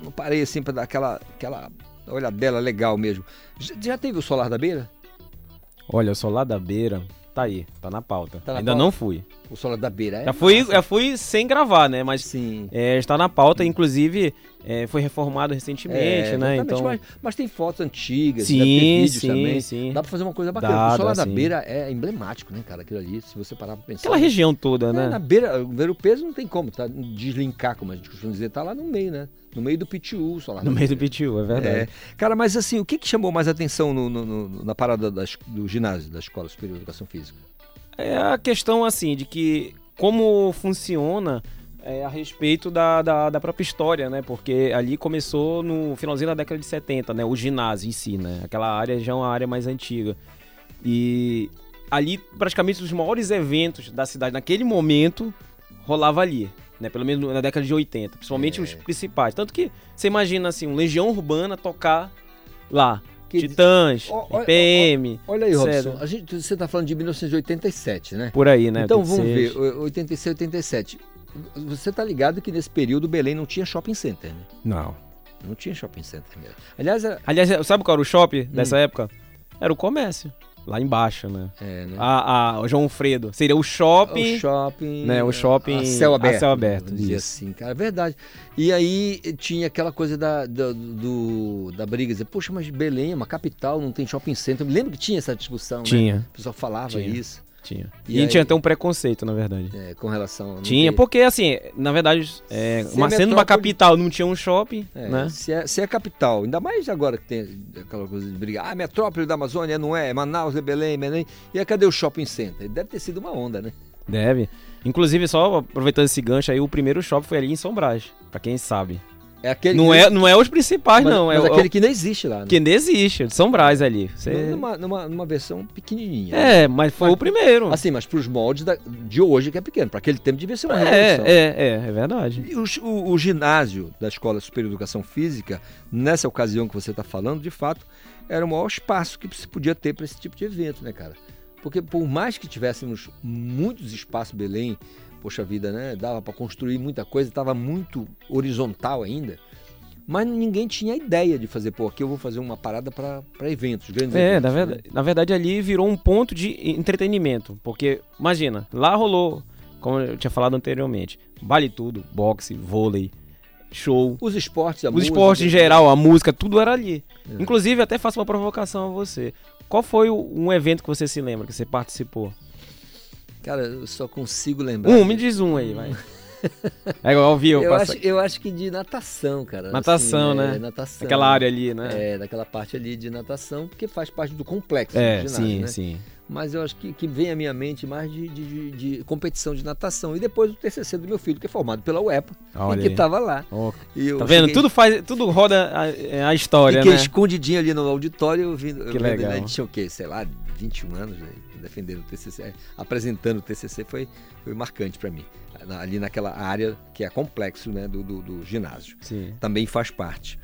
Speaker 2: não- parei assim pra dar aquela, aquela olhadela legal mesmo. Já, já teve o Solar da Beira?
Speaker 27: Olha, sou lá da beira, tá aí, tá na pauta.
Speaker 2: Tá na
Speaker 27: Ainda
Speaker 2: pauta?
Speaker 27: não fui.
Speaker 2: O Solar da Beira é
Speaker 27: Já fui,
Speaker 2: massa.
Speaker 27: já fui sem gravar, né? Mas
Speaker 2: Sim.
Speaker 27: é, está na pauta, inclusive é, foi reformado recentemente,
Speaker 2: É,
Speaker 27: né? Então,
Speaker 2: mas, mas tem fotos antigas,
Speaker 27: Sim,
Speaker 2: vídeos
Speaker 27: sim,
Speaker 2: também.
Speaker 27: sim.
Speaker 2: Dá pra fazer uma coisa bacana.
Speaker 27: Dá,
Speaker 2: o Solar
Speaker 27: dá
Speaker 2: da
Speaker 27: sim.
Speaker 2: Beira é emblemático, né, cara? Aquilo ali, se você parar pra pensar.
Speaker 27: aquela região toda,
Speaker 2: É,
Speaker 27: né?
Speaker 2: na beira, ver o peso não tem como, tá? Deslinkar, como a gente costuma dizer, tá lá no meio, né? No meio do PTU, Solar
Speaker 27: No meio do. PTU, é verdade.
Speaker 2: É. Cara, mas assim, o que, que chamou mais atenção no- no- no- na parada das- do ginásio, da Escola Superior de Educação Física?
Speaker 27: É a questão, assim, de que como funciona é, a respeito da, da, da própria história, né? Porque ali começou no finalzinho da década de 70, né? O ginásio em si, né? Aquela área já é uma área mais antiga. E ali, praticamente, os maiores eventos da cidade naquele momento rolava ali. Né, pelo menos na década de 80, principalmente
Speaker 2: É.
Speaker 27: os principais. Tanto que você imagina assim, um Legião Urbana tocar lá.
Speaker 2: Que-
Speaker 27: Titãs, PM.
Speaker 2: Olha aí,
Speaker 27: etc.
Speaker 2: Robson, a gente, você tá falando de 1987, né?
Speaker 27: Por aí, né?
Speaker 2: Então vamos
Speaker 27: 86.
Speaker 2: ver, o- 86, 87. Você tá ligado que nesse período Belém não tinha shopping center, né?
Speaker 27: Não.
Speaker 2: Não tinha shopping center mesmo. Aliás, era...
Speaker 27: Aliás, sabe qual era o shopping dessa
Speaker 2: Hum.
Speaker 27: época? Era o comércio. Lá embaixo, né?
Speaker 2: É, né?
Speaker 27: A, a- o João Fredo. Seria o shopping.
Speaker 2: O shopping.
Speaker 27: Né, o shopping
Speaker 2: A céu aberto.
Speaker 27: a céu aberto, isso.
Speaker 2: assim, cara. É verdade. E aí tinha aquela coisa da, da, do, da briga. Dizer, Poxa, mas Belém é uma capital, não tem shopping center. Eu me lembro que tinha essa discussão, né?
Speaker 27: Tinha.
Speaker 2: O pessoal falava
Speaker 27: Tinha.
Speaker 2: isso.
Speaker 27: Tinha.
Speaker 2: E
Speaker 27: E,
Speaker 2: aí-
Speaker 27: tinha até um preconceito, na verdade.
Speaker 2: É, com relação.
Speaker 27: Tinha,
Speaker 2: ter-
Speaker 27: porque assim, na verdade, é,
Speaker 2: Se
Speaker 27: uma,
Speaker 2: a
Speaker 27: sendo uma capital não tinha um shopping,
Speaker 2: É,
Speaker 27: né?
Speaker 2: se, é, se é capital, ainda mais agora que tem aquela coisa de brigar. Ah, metrópole da Amazônia não é, é Manaus, é Belém, Belém. E aí cadê o shopping center? Deve ter sido uma onda, né?
Speaker 27: Deve. Inclusive, só aproveitando esse gancho aí, o primeiro shopping foi ali em São Brás, pra quem sabe.
Speaker 2: É aquele
Speaker 27: não, é, não é os principais,
Speaker 2: Mas-
Speaker 27: não.
Speaker 2: mas
Speaker 27: é o-
Speaker 2: aquele que não existe lá, né?
Speaker 27: Que nem existe, de São Brás ali. Você-
Speaker 2: Numa, numa, numa versão pequenininha.
Speaker 27: É, mas foi o primeiro.
Speaker 2: Assim, mas pros moldes da- de hoje que é pequeno. Para aquele tempo devia ser uma
Speaker 27: É,
Speaker 2: revolução.
Speaker 27: é, é, é verdade.
Speaker 2: E o, o- o ginásio da Escola Superior de Educação Física, nessa ocasião que você está falando, de fato, era o maior espaço que se podia ter para esse tipo de evento, né, cara? Porque por mais que tivéssemos muitos espaços Belém, poxa vida, né? Dava para construir muita coisa, estava muito horizontal ainda. Mas ninguém tinha ideia de fazer, pô, aqui eu vou fazer uma parada para eventos, grandes
Speaker 27: É,
Speaker 2: eventos.
Speaker 27: na
Speaker 2: né?
Speaker 27: verdade, na verdade ali virou um ponto de entretenimento. Porque, imagina, lá rolou, como eu tinha falado anteriormente, vale tudo, boxe, vôlei, show.
Speaker 2: Os esportes, a
Speaker 27: Os
Speaker 2: música.
Speaker 27: esportes em geral, a música, tudo era ali.
Speaker 2: É.
Speaker 27: Inclusive, até faço uma provocação a você. Qual foi um evento que você se lembra, que você participou?
Speaker 2: Cara, eu só consigo lembrar.
Speaker 27: Um, me diz um aí, vai. É igual viu,
Speaker 2: Eu
Speaker 27: passa-
Speaker 2: acho, eu acho que de natação, cara.
Speaker 27: Natação,
Speaker 2: assim,
Speaker 27: né?
Speaker 2: É, natação.
Speaker 27: Aquela área ali, né?
Speaker 2: É, daquela parte ali de natação, porque faz parte do complexo
Speaker 27: É,
Speaker 2: do
Speaker 27: sim,
Speaker 2: né?
Speaker 27: sim.
Speaker 2: Mas eu acho que, que vem à minha mente mais de, de- de- de competição de natação. E depois o TCC do meu filho, que é formado pela UEPA,
Speaker 27: Olha
Speaker 2: e que estava lá.
Speaker 27: Ó,
Speaker 2: E eu
Speaker 27: tá vendo?
Speaker 2: cheguei-
Speaker 27: Tudo faz, tudo roda a, a história,
Speaker 2: Fiquei
Speaker 27: né?
Speaker 2: escondidinho ali no auditório, eu vi, eu
Speaker 27: Que legal.
Speaker 2: né, a gente tinha o quê? Sei lá, 21 anos, né, defendendo o TCC, é, apresentando o TCC foi, foi marcante para mim. Ali naquela área que é complexo né, do, do, do ginásio.
Speaker 27: Sim.
Speaker 2: Também faz parte.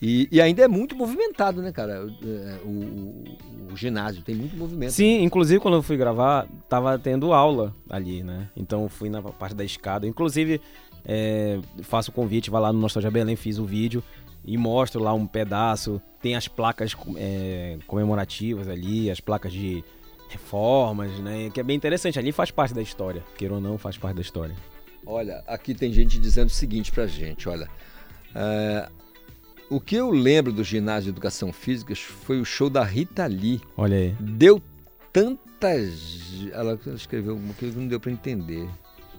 Speaker 2: E, e ainda é muito movimentado, né, cara? O, o- o- o ginásio tem muito movimento.
Speaker 27: Sim, inclusive quando eu fui gravar, tava tendo aula ali, né? Então fui na parte da escada. Inclusive, é, faço o convite, vai lá no Nostalgia Belém, fiz o vídeo e mostro lá um pedaço. Tem as placas é, comemorativas ali, as placas de reformas, né? Que é bem interessante. Ali faz parte da história. Queira ou não, faz parte da história.
Speaker 2: Olha, aqui tem gente dizendo o seguinte pra gente, olha. é, o que eu lembro do ginásio de educação física foi o show da Rita Lee.
Speaker 27: Olha aí.
Speaker 2: Deu tanta. ge- Ela escreveu alguma coisa que não deu pra entender.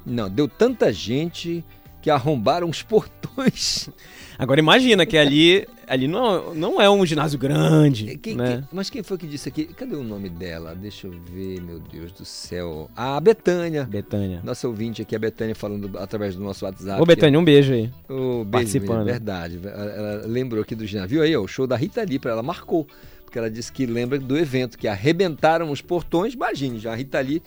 Speaker 2: Não, deu tanta gente que arrombaram os portões.
Speaker 27: Agora imagina que ali, ali não, não é um ginásio grande,
Speaker 2: Quem-
Speaker 27: né?
Speaker 2: quem- mas quem foi que disse aqui? Cadê o nome dela? Deixa eu ver, meu Deus do céu. A Betânia.
Speaker 27: Betânia.
Speaker 2: Nossa ouvinte aqui, a Betânia, falando através do nosso WhatsApp.
Speaker 27: Ô, Betânia, um beijo aí.
Speaker 2: Ô, beijo,
Speaker 27: Participando.
Speaker 2: menina, verdade. Ela, lembrou aqui do ginásio. Viu aí, ó, o show da Rita Lee, pra ela marcou. Porque ela disse que lembra do evento, que arrebentaram os portões. Imagine, já a Rita Lee.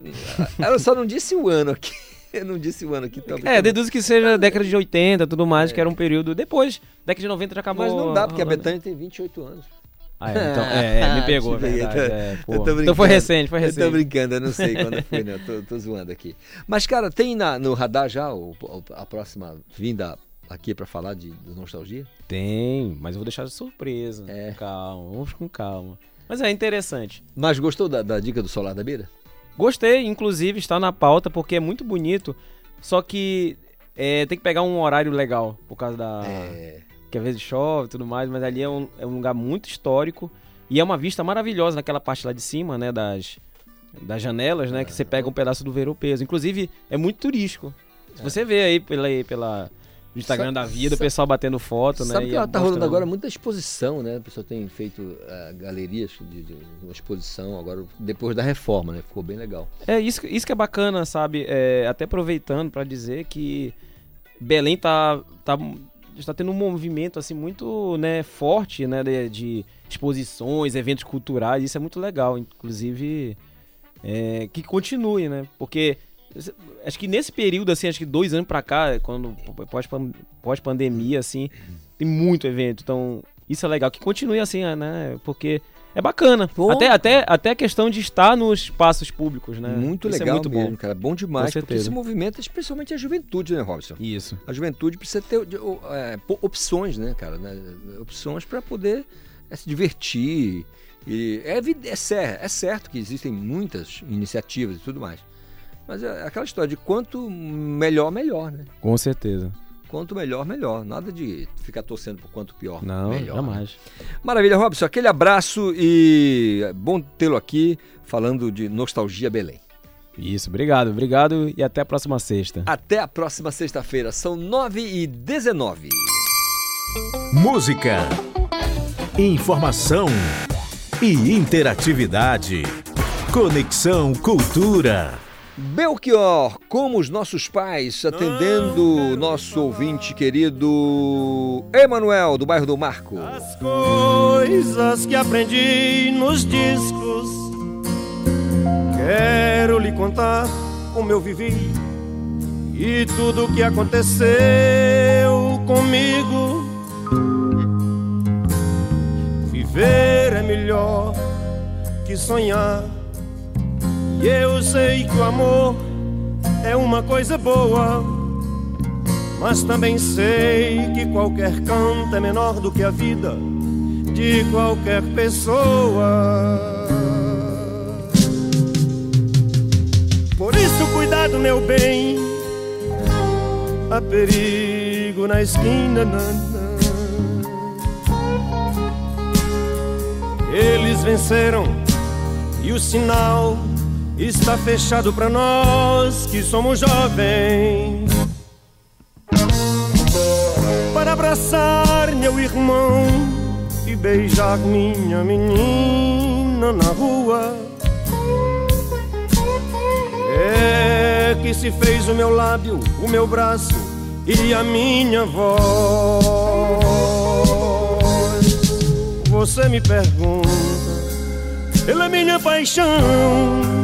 Speaker 2: Ela só não disse o ano aqui. Eu não disse o ano aqui. talvez
Speaker 27: É,
Speaker 2: eu-
Speaker 27: deduzo que seja década de 80 tudo mais, que era um período depois. Década de 90 já acabou.
Speaker 2: Mas não dá, porque a. Betânia tem 28 anos.
Speaker 27: Ah, é, então, é, é, me pegou, verdade, é,
Speaker 2: eu
Speaker 27: Então foi recente, foi
Speaker 2: Eu
Speaker 27: recente.
Speaker 2: tô brincando, eu não sei quando foi, né? Tô, tô zoando aqui. Mas, cara, tem na- no radar já o- a próxima vinda aqui pra falar de, de nostalgia?
Speaker 27: Tem, mas eu vou deixar de surpresa. Calma, vamos com calma. Mas é interessante.
Speaker 2: Mas gostou da, da dica do Solar da Beira?
Speaker 27: Gostei, inclusive está na pauta porque é muito bonito. Só que é, tem que pegar um horário legal por causa da. Que às vezes chove e tudo mais, mas ali é um, é um lugar muito histórico e é uma vista maravilhosa naquela parte lá de cima, né? Das, das janelas, né? Que você pega um pedaço do Verão Peso. Inclusive, é muito turístico. Se você vê aí pela, pela no Instagram
Speaker 2: Sabe-
Speaker 27: da vida, o
Speaker 2: sabe-
Speaker 27: pessoal batendo foto, né?
Speaker 2: Sabe que ela tá rolando agora muita exposição, né? O pessoal tem feito eh, galerias de, de uma exposição agora, depois da reforma, né? Ficou bem legal.
Speaker 27: É isso, que- isso que é bacana, sabe? É, até aproveitando para dizer que Belém tá, tá está tendo um movimento assim muito né, forte, né, de, de exposições, eventos culturais. Isso é muito legal, inclusive é, que continue, né? Porque acho que nesse período assim, acho que dois anos para cá, quando pós pós pandemia assim, tem muito evento. Então isso é legal que continue assim, né? Porque é bacana. Até, até, até a questão de estar nos espaços públicos, né?
Speaker 2: Muito
Speaker 27: Isso
Speaker 2: legal
Speaker 27: é muito
Speaker 2: mesmo,
Speaker 27: bom.
Speaker 2: cara. Bom demais,
Speaker 27: Com
Speaker 2: porque esse movimento é especialmente a juventude, né, Robson?
Speaker 27: Isso.
Speaker 2: A juventude precisa ter é, opções, né, cara? né? Opções para poder é, se divertir. E é, é, é certo que existem muitas iniciativas e tudo mais. Mas é aquela história de quanto melhor, melhor, né?
Speaker 27: Com certeza.
Speaker 2: Quanto melhor, melhor. Nada de ficar torcendo por quanto pior.
Speaker 27: Não,
Speaker 2: melhor,
Speaker 27: jamais.
Speaker 2: né? Maravilha, Robson. Aquele abraço e é bom tê-lo aqui falando de Nostalgia Belém.
Speaker 27: Isso, obrigado, obrigado e até a próxima sexta.
Speaker 2: Até a próxima sexta-feira. São 9 e 19
Speaker 1: Música, informação e interatividade. Conexão Cultura.
Speaker 2: Belchior, como os nossos pais, atendendo o nosso ouvinte querido Emanuel, do bairro do Marco.
Speaker 18: coisas que aprendi nos discos. Quero lhe contar como eu vivi e tudo o que aconteceu comigo. Viver é melhor que sonhar. E eu sei que o amor é uma coisa boa. Mas também sei que qualquer canto é menor do que a vida de qualquer pessoa. Por isso, cuidado, meu bem. Há perigo na esquina. Eles venceram e o sinal está fechado para nós que somos jovens. Para abraçar meu irmão e beijar minha menina na rua. É que se fez o meu lábio, o meu braço e a minha voz. Você me pergunta, pela minha paixão,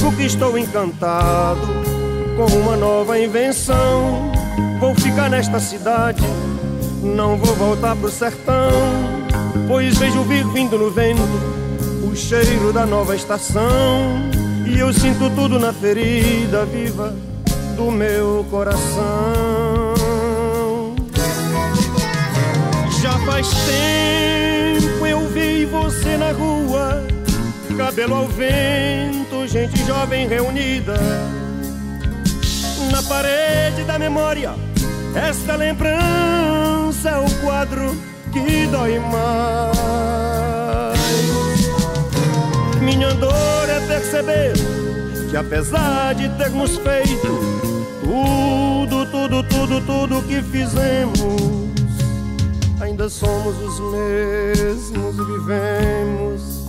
Speaker 18: digo que estou encantado com uma nova invenção. Vou ficar nesta cidade não vou voltar pro sertão, pois vejo vir vindo no vento o cheiro da nova estação e eu sinto tudo na ferida viva do meu coração. Já faz tempo eu vi você na rua, cabelo ao vento, gente jovem reunida. Na parede da memória, esta lembrança é o quadro que dói mais. Minha dor é perceber que apesar de termos feito tudo, tudo, tudo, tudo que fizemos, ainda somos os mesmos e vivemos.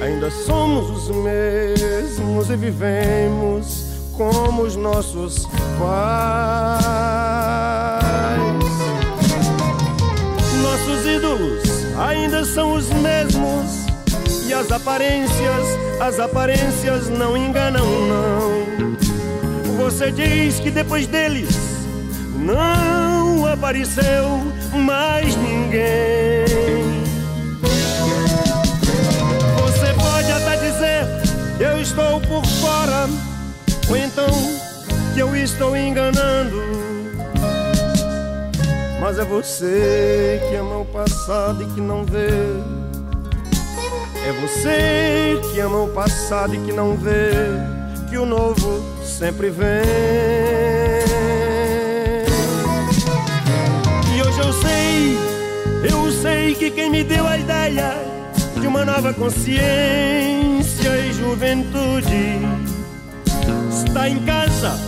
Speaker 18: Ainda somos os mesmos e vivemos como os nossos pais. Nossos ídolos ainda são os mesmos e as aparências, as aparências não enganam, não. Você diz que depois deles não apareceu mais ninguém. Eu estou por fora, ou então que eu estou enganando. Mas é você que ama o passado e que não vê. É você que ama o passado e que não vê que o novo sempre vem. E hoje eu sei, eu sei que quem me deu a ideia de uma nova consciência juventude está em casa,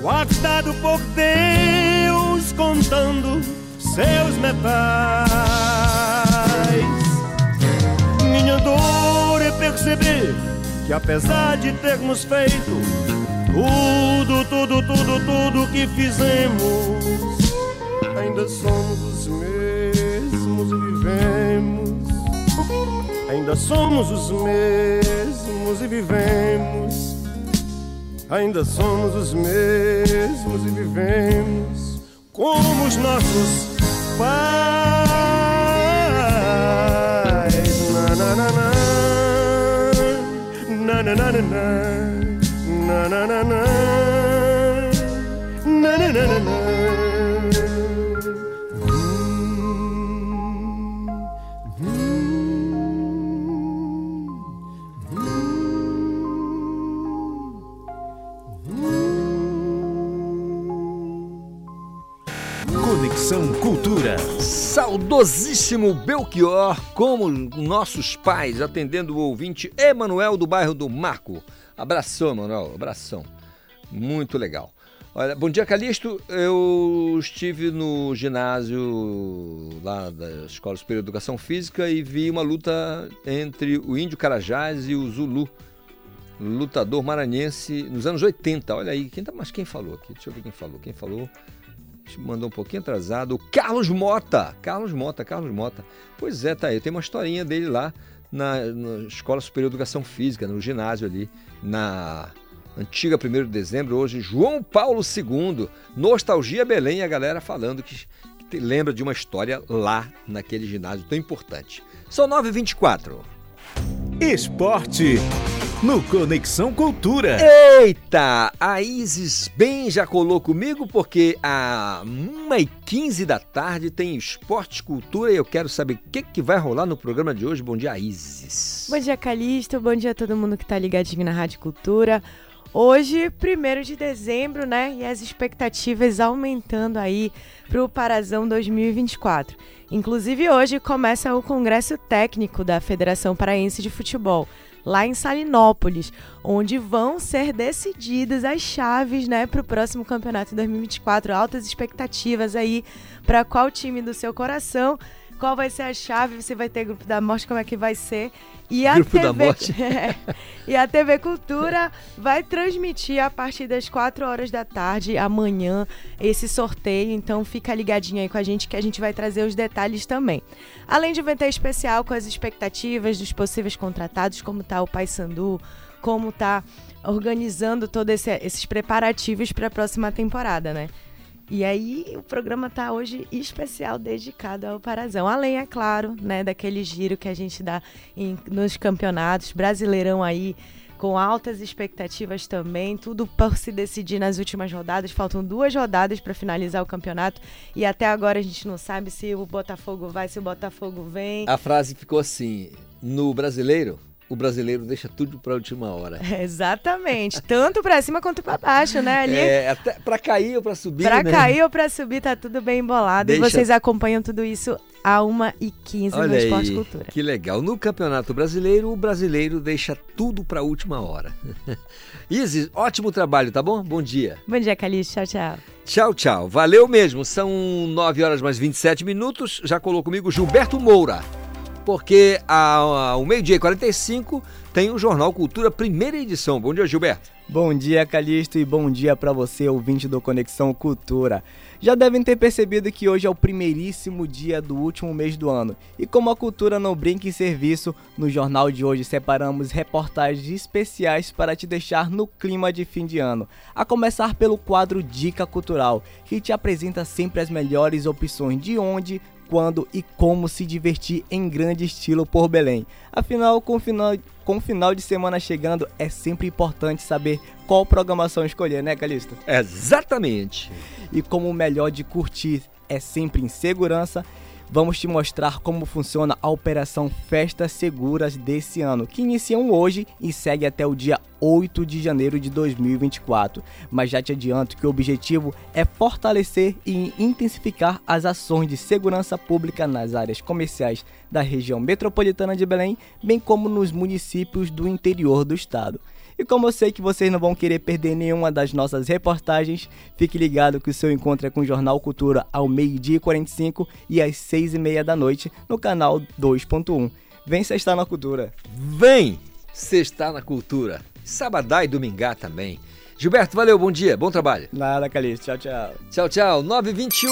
Speaker 18: guardado por Deus, contando seus metais. Minha dor é perceber que apesar de termos feito tudo, tudo, tudo, tudo que fizemos, ainda somos os mesmos e vivemos. Ainda somos os mesmos e vivemos. Ainda somos os mesmos e vivemos como os nossos pais. Na, na, na, na. Na, na, na, na, na. Na, na, na,
Speaker 1: Cultura.
Speaker 2: Saudosíssimo Belchior, como nossos pais, atendendo o ouvinte Emanuel do bairro do Marco. Abração, Emanuel, abração. Muito legal. Olha, bom dia, Calixto. Eu estive no ginásio lá da Escola Superior de Educação Física e vi uma luta entre o Índio Carajás e o Zulu, lutador maranhense nos anos 80. Olha aí, quem tá, mas quem falou aqui? Deixa eu ver quem falou. Quem falou? Mandou um pouquinho atrasado. O Carlos Mota. Carlos Mota, Carlos Mota. Pois é, tá aí. Tem uma historinha dele lá na, na Escola Superior de Educação Física, no ginásio ali, na antiga 1 de dezembro, hoje, João Paulo II. Nostalgia Belém, a galera falando que, que lembra de uma história lá naquele ginásio tão importante. São 9h24.
Speaker 1: Esporte no Conexão Cultura.
Speaker 2: Eita! A Isis bem já colou comigo porque a 1h15 da tarde tem esporte cultura e eu quero saber o que, que vai rolar no programa de hoje. Bom dia, Isis.
Speaker 6: Bom dia, Calixto. Bom dia a todo mundo que tá ligadinho na Rádio Cultura. Hoje, 1 de dezembro, né? E as expectativas aumentando aí para o Parazão 2024. Inclusive, hoje começa o Congresso Técnico da Federação Paraense de Futebol lá em Salinópolis, onde vão ser decididas as chaves, né, para o próximo campeonato 2024. Altas expectativas aí para qual time do seu coração. Qual vai ser a chave? Você vai ter grupo da morte, como é que vai ser? E a
Speaker 2: Grupo
Speaker 6: TV,
Speaker 2: da Morte.
Speaker 6: É. e a TV Cultura vai transmitir a partir das 4 horas da tarde, amanhã, esse sorteio. Então fica ligadinho aí com a gente que a gente vai trazer os detalhes também. Além de um evento especial com as expectativas dos possíveis contratados, como tá o Paysandu, como tá organizando todos esse, esses preparativos para a próxima temporada, né? E aí o programa tá hoje especial dedicado ao Parazão. Além, é claro, né, daquele giro que a gente dá em, nos campeonatos, brasileirão aí, com altas expectativas também, tudo por se decidir nas últimas rodadas. Faltam duas rodadas para finalizar o campeonato e até agora a gente não sabe se o Botafogo vai, se o Botafogo vem.
Speaker 2: A frase ficou assim: no brasileiro, o brasileiro deixa tudo para a última hora.
Speaker 6: Exatamente, tanto para cima quanto para baixo, né? Ali,
Speaker 2: É, até para cair ou para subir,
Speaker 6: Pra
Speaker 2: né?
Speaker 6: cair ou pra subir, tá tudo bem embolado.
Speaker 2: Deixa-
Speaker 6: E vocês acompanham tudo isso a 1h15 no
Speaker 2: Olha
Speaker 6: Esporte
Speaker 2: aí,
Speaker 6: Cultura.
Speaker 2: que legal. No Campeonato Brasileiro, o brasileiro deixa tudo para a última hora. Isis, ótimo trabalho, tá bom? Bom dia.
Speaker 6: Bom dia, Calixto. Tchau, tchau.
Speaker 2: Tchau, tchau. Valeu mesmo. São 9 horas mais 27 minutos. Já colou comigo Gilberto Moura. Porque ao meio-dia e 45 tem o Jornal Cultura, primeira edição. Bom dia, Gilberto.
Speaker 28: Bom dia, Calixto, e bom dia para você, ouvinte do Conexão Cultura. Já devem ter percebido que hoje é o primeiríssimo dia do último mês do ano. E como a cultura não brinca em serviço, no jornal de hoje separamos reportagens especiais para te deixar no clima de fim de ano. A começar pelo quadro Dica Cultural, que te apresenta sempre as melhores opções de onde, quando e como se divertir em grande estilo por Belém. Afinal, com o final, com o final de semana chegando, é sempre importante saber qual programação escolher, né, Calista?
Speaker 2: Exatamente.
Speaker 28: E como o melhor de curtir é sempre em segurança, vamos te mostrar como funciona a Operação Festas Seguras desse ano, que iniciam hoje e segue até o dia 8 de janeiro de 2024. Mas já te adianto que o objetivo é fortalecer e intensificar as ações de segurança pública nas áreas comerciais da região metropolitana de Belém, bem como nos municípios do interior do estado. E como eu sei que vocês não vão querer perder nenhuma das nossas reportagens, fique ligado que o seu encontro é com o Jornal Cultura ao meio-dia e 45 e às 6 e meia da noite no canal 2.1. Vem estar na cultura.
Speaker 2: Vem sextar na cultura. Sabadá e domingá também. Gilberto, valeu, bom dia, bom trabalho.
Speaker 28: Nada, Calixto. Tchau, tchau.
Speaker 2: Tchau, tchau. 9h28,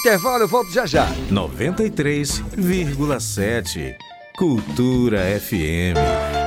Speaker 2: intervalo, eu volto já já.
Speaker 1: 93,7 Cultura FM.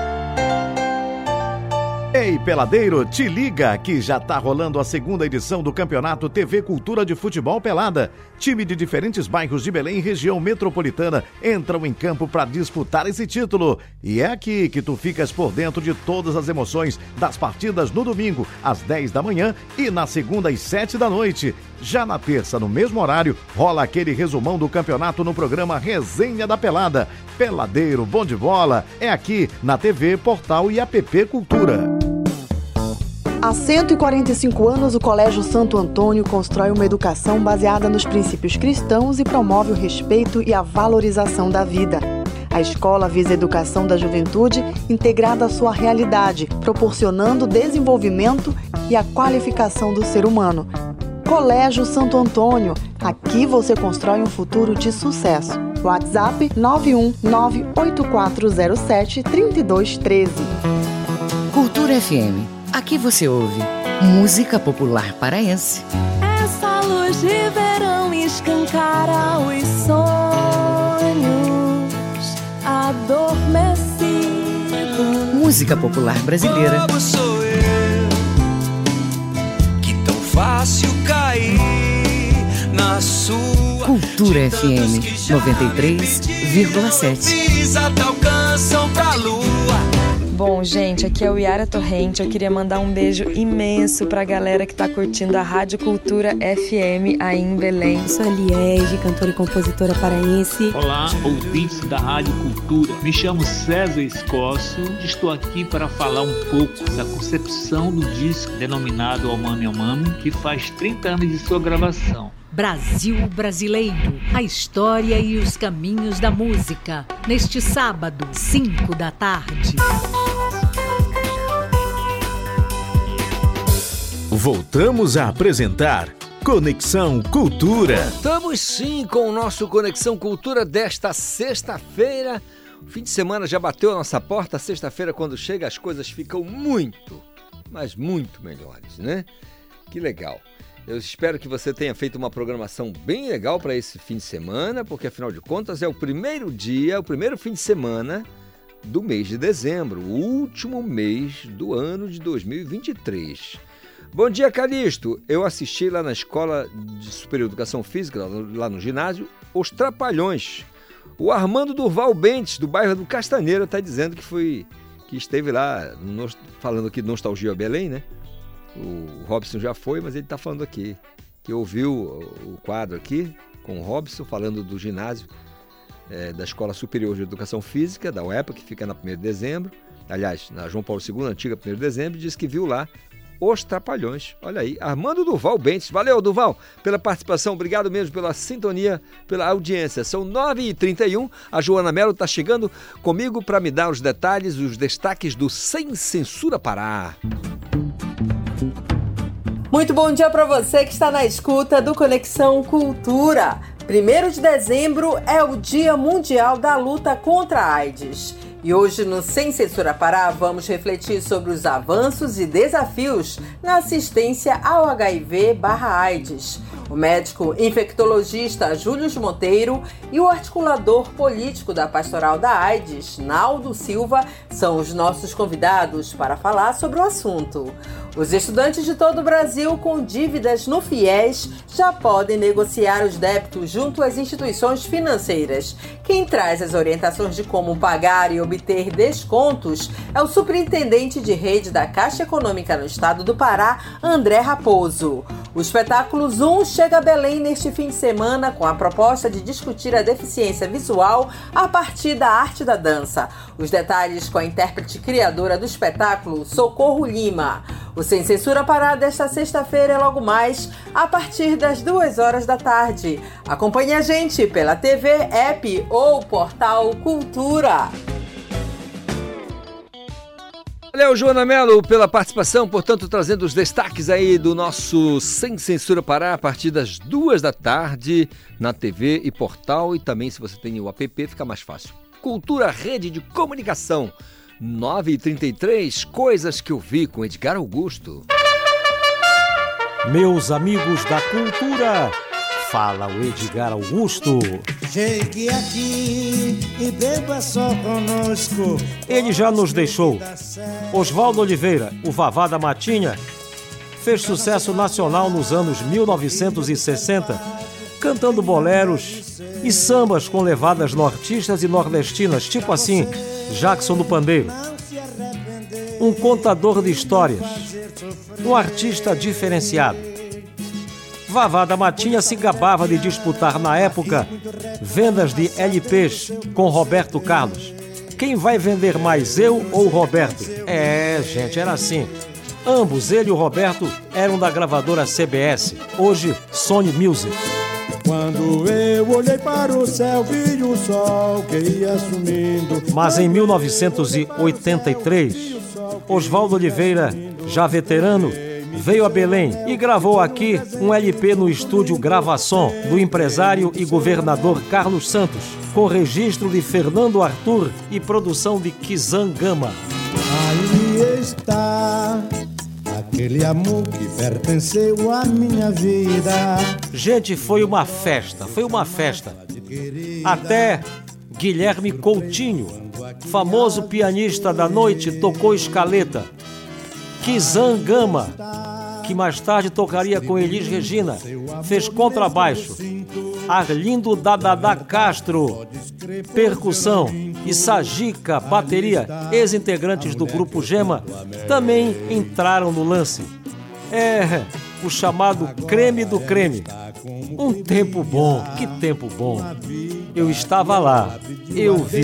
Speaker 4: Ei, peladeiro, te liga que já tá rolando a segunda edição do Campeonato TV Cultura de Futebol Pelada. Time de diferentes bairros de Belém e região metropolitana entram em campo para disputar esse título. E é aqui que tu ficas por dentro de todas as emoções das partidas no domingo, às 10 da manhã e na segunda às 7 da noite. Já na terça, no mesmo horário, rola aquele resumão do campeonato no programa Resenha da Pelada. Peladeiro, bom de bola, é aqui na TV, Portal e App Cultura.
Speaker 29: Há 145 anos, o Colégio Santo Antônio constrói uma educação baseada nos princípios cristãos e promove o respeito e a valorização da vida. A escola visa a educação da juventude integrada à sua realidade, proporcionando desenvolvimento e a qualificação do ser humano. Colégio Santo Antônio, aqui você constrói um futuro de sucesso. WhatsApp 91984073213.
Speaker 3: Cultura FM. Aqui você ouve música popular paraense.
Speaker 30: Essa luz de verão escancara os sonhos adormecidos.
Speaker 3: Música popular brasileira.
Speaker 31: Bobo sou eu fácil cair na sua
Speaker 3: Cultura FM 93,7.
Speaker 31: Fiz até alcançam pra lua.
Speaker 32: Bom, gente, aqui é o Yara Torrente. Eu queria mandar um beijo imenso pra galera que tá curtindo a Rádio Cultura FM aí em Belém.
Speaker 33: Eu sou a Liege, cantora e compositora paraense.
Speaker 34: Olá, ouvintes da Rádio Cultura. Me chamo César Escócio e estou aqui para falar um pouco da concepção do disco denominado Omami Omami, que faz 30 anos de sua gravação.
Speaker 35: Brasil Brasileiro, a história e os caminhos da música. Neste sábado, 5 da tarde.
Speaker 1: Voltamos a apresentar Conexão Cultura.
Speaker 2: Estamos sim com o nosso Conexão Cultura desta sexta-feira. O fim de semana já bateu a nossa porta. Sexta-feira, quando chega, as coisas ficam muito, mas muito melhores, né? Que legal. Eu espero que você tenha feito uma programação bem legal para esse fim de semana, porque afinal de contas é o primeiro dia, o primeiro fim de semana do mês de dezembro, o último mês do ano de 2023. Bom dia, Calixto. Eu assisti lá na Escola de Superior Educação Física, lá no, ginásio, Os Trapalhões. O Armando Durval Bentes, do bairro do Castaneira, está dizendo que foi que esteve lá, falando aqui de Nostalgia Belém, né? O Robson já foi, mas ele está falando aqui, que ouviu o quadro aqui com o Robson, falando do ginásio eh, da Escola Superior de Educação Física, da UEPA, que fica na 1 de dezembro, aliás, na João Paulo II, antiga 1 de dezembro, disse que viu lá os Trapalhões. Olha aí, Armando Duval Bentes. Valeu, Duval, pela participação. Obrigado mesmo pela sintonia, pela audiência. São 9h31. A Joana Mello está chegando comigo para me dar os detalhes, os destaques do Sem Censura Pará.
Speaker 36: Muito bom dia para você que está na escuta do Conexão Cultura. 1 de dezembro é o Dia Mundial da Luta contra a AIDS. E hoje no Sem Censura Pará vamos refletir sobre os avanços e desafios na assistência ao HIV/AIDS. O médico infectologista Júlio Monteiro e o articulador político da Pastoral da AIDS, Naldo Silva, são os nossos convidados para falar sobre o assunto. Os estudantes de todo o Brasil com dívidas no FIES já podem negociar os débitos junto às instituições financeiras. Quem traz as orientações de como pagar e obter descontos é o superintendente de rede da Caixa Econômica no estado do Pará, André Raposo. O espetáculo Zoom chega a Belém neste fim de semana com a proposta de discutir a deficiência visual a partir da arte da dança. Os detalhes com a intérprete criadora do espetáculo, Socorro Lima. O Sem Censura Pará desta sexta-feira é logo mais, a partir das duas horas da tarde. Acompanhe a gente pela TV, app ou portal Cultura.
Speaker 2: Valeu, Joana Mello, pela participação, portanto, trazendo os destaques aí do nosso Sem Censura Pará a partir das duas da tarde na TV e portal. E também, se você tem o app, fica mais fácil. Cultura Rede de Comunicação. 9h33, coisas que eu vi com Edgar Augusto.
Speaker 37: Meus amigos da cultura, fala o Edgar Augusto.
Speaker 4: Chegue aqui e beba só conosco.
Speaker 37: Ele já nos deixou. Oswaldo Oliveira, o Vavá da Matinha, fez sucesso nacional nos anos 1960, cantando boleros e sambas com levadas nortistas e nordestinas, tipo assim, Jackson do Pandeiro. Um contador de histórias, um artista diferenciado. Vavá da Matinha se gabava de disputar na época vendas de LPs com Roberto Carlos. Quem vai vender mais, eu ou Roberto? É, gente, era assim. Ambos, ele e o Roberto, eram da gravadora CBS, hoje Sony Music.
Speaker 4: Quando eu olhei para o céu, vi o sol que ia sumindo.
Speaker 37: Mas em 1983, Oswaldo Oliveira, já veterano, veio a Belém e gravou aqui um LP no estúdio Gravação do empresário e governador Carlos Santos, com registro de Fernando Arthur e produção de Kizan Gama.
Speaker 4: Aí está aquele amor que pertenceu à minha vida.
Speaker 37: Gente, foi uma festa, foi uma festa. Até Guilherme Coutinho, famoso pianista da noite, tocou escaleta. Kizan Gama, que mais tarde tocaria com Elis Regina, fez contrabaixo. Arlindo Dadadá Castro, percussão. E Sajica, bateria, ex-integrantes do grupo Gema, também entraram no lance. É, o chamado creme do creme. Um tempo bom, que tempo bom. Eu estava lá, eu vi.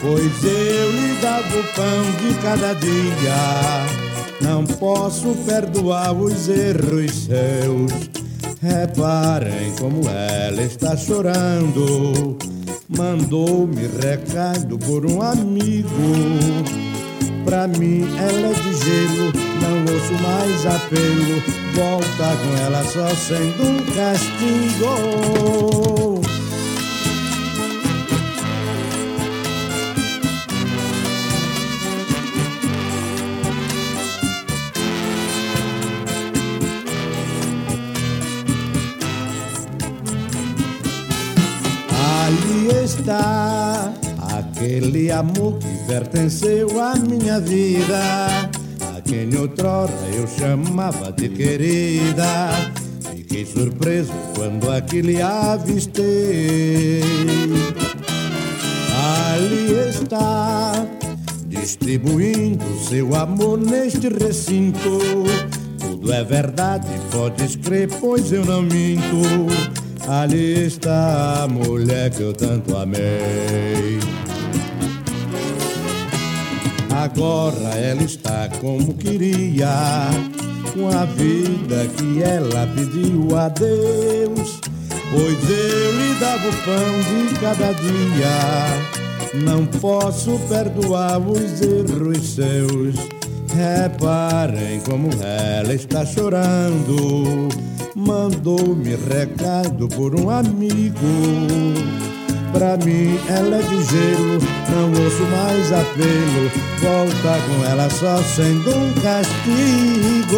Speaker 4: Pois eu lhe dava o pão de cada dia. Não posso perdoar os erros seus. Reparem como ela está chorando. Mandou-me recado por um amigo. Pra mim ela é de gelo, não ouço mais apelo. Volta com ela só sendo um castigo. Aquele amor que pertenceu à minha vida. quem outrora eu chamava de querida. Fiquei surpreso quando aquele avistei. Ali está, distribuindo seu amor neste recinto. Tudo é verdade, pode crer, pois eu não minto. Ali está a mulher que eu tanto amei. Agora ela está como queria, com a vida que ela pediu a Deus. Pois eu lhe dava o pão de cada dia. Não posso perdoar os erros seus. Reparem como ela está chorando. Mandou-me recado por um amigo. Pra mim ela é de gelo, não ouço mais apelo. Volta com ela só sendo um castigo.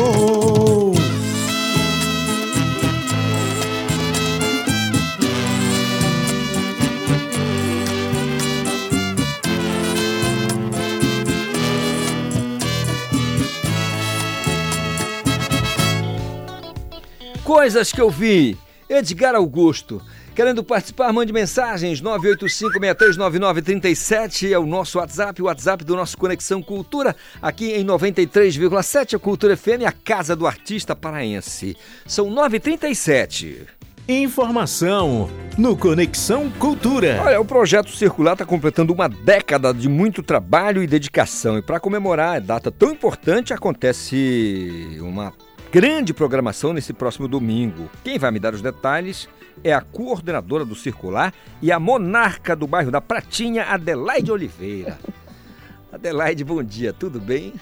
Speaker 2: Coisas que eu vi. Edgar Augusto. Querendo participar, mande mensagens 985639937 é o nosso WhatsApp, o WhatsApp do nosso Conexão Cultura, aqui em 93,7 a Cultura FM, a casa do artista paraense. São 9h37.
Speaker 1: Informação no Conexão Cultura.
Speaker 2: Olha, o projeto Circular está completando uma década de muito trabalho e dedicação. E para comemorar a data tão importante, acontece uma grande programação nesse próximo domingo. Quem vai me dar os detalhes é a coordenadora do Circular e a monarca do bairro da Pratinha, Adelaide Oliveira. Adelaide, bom dia, tudo bem?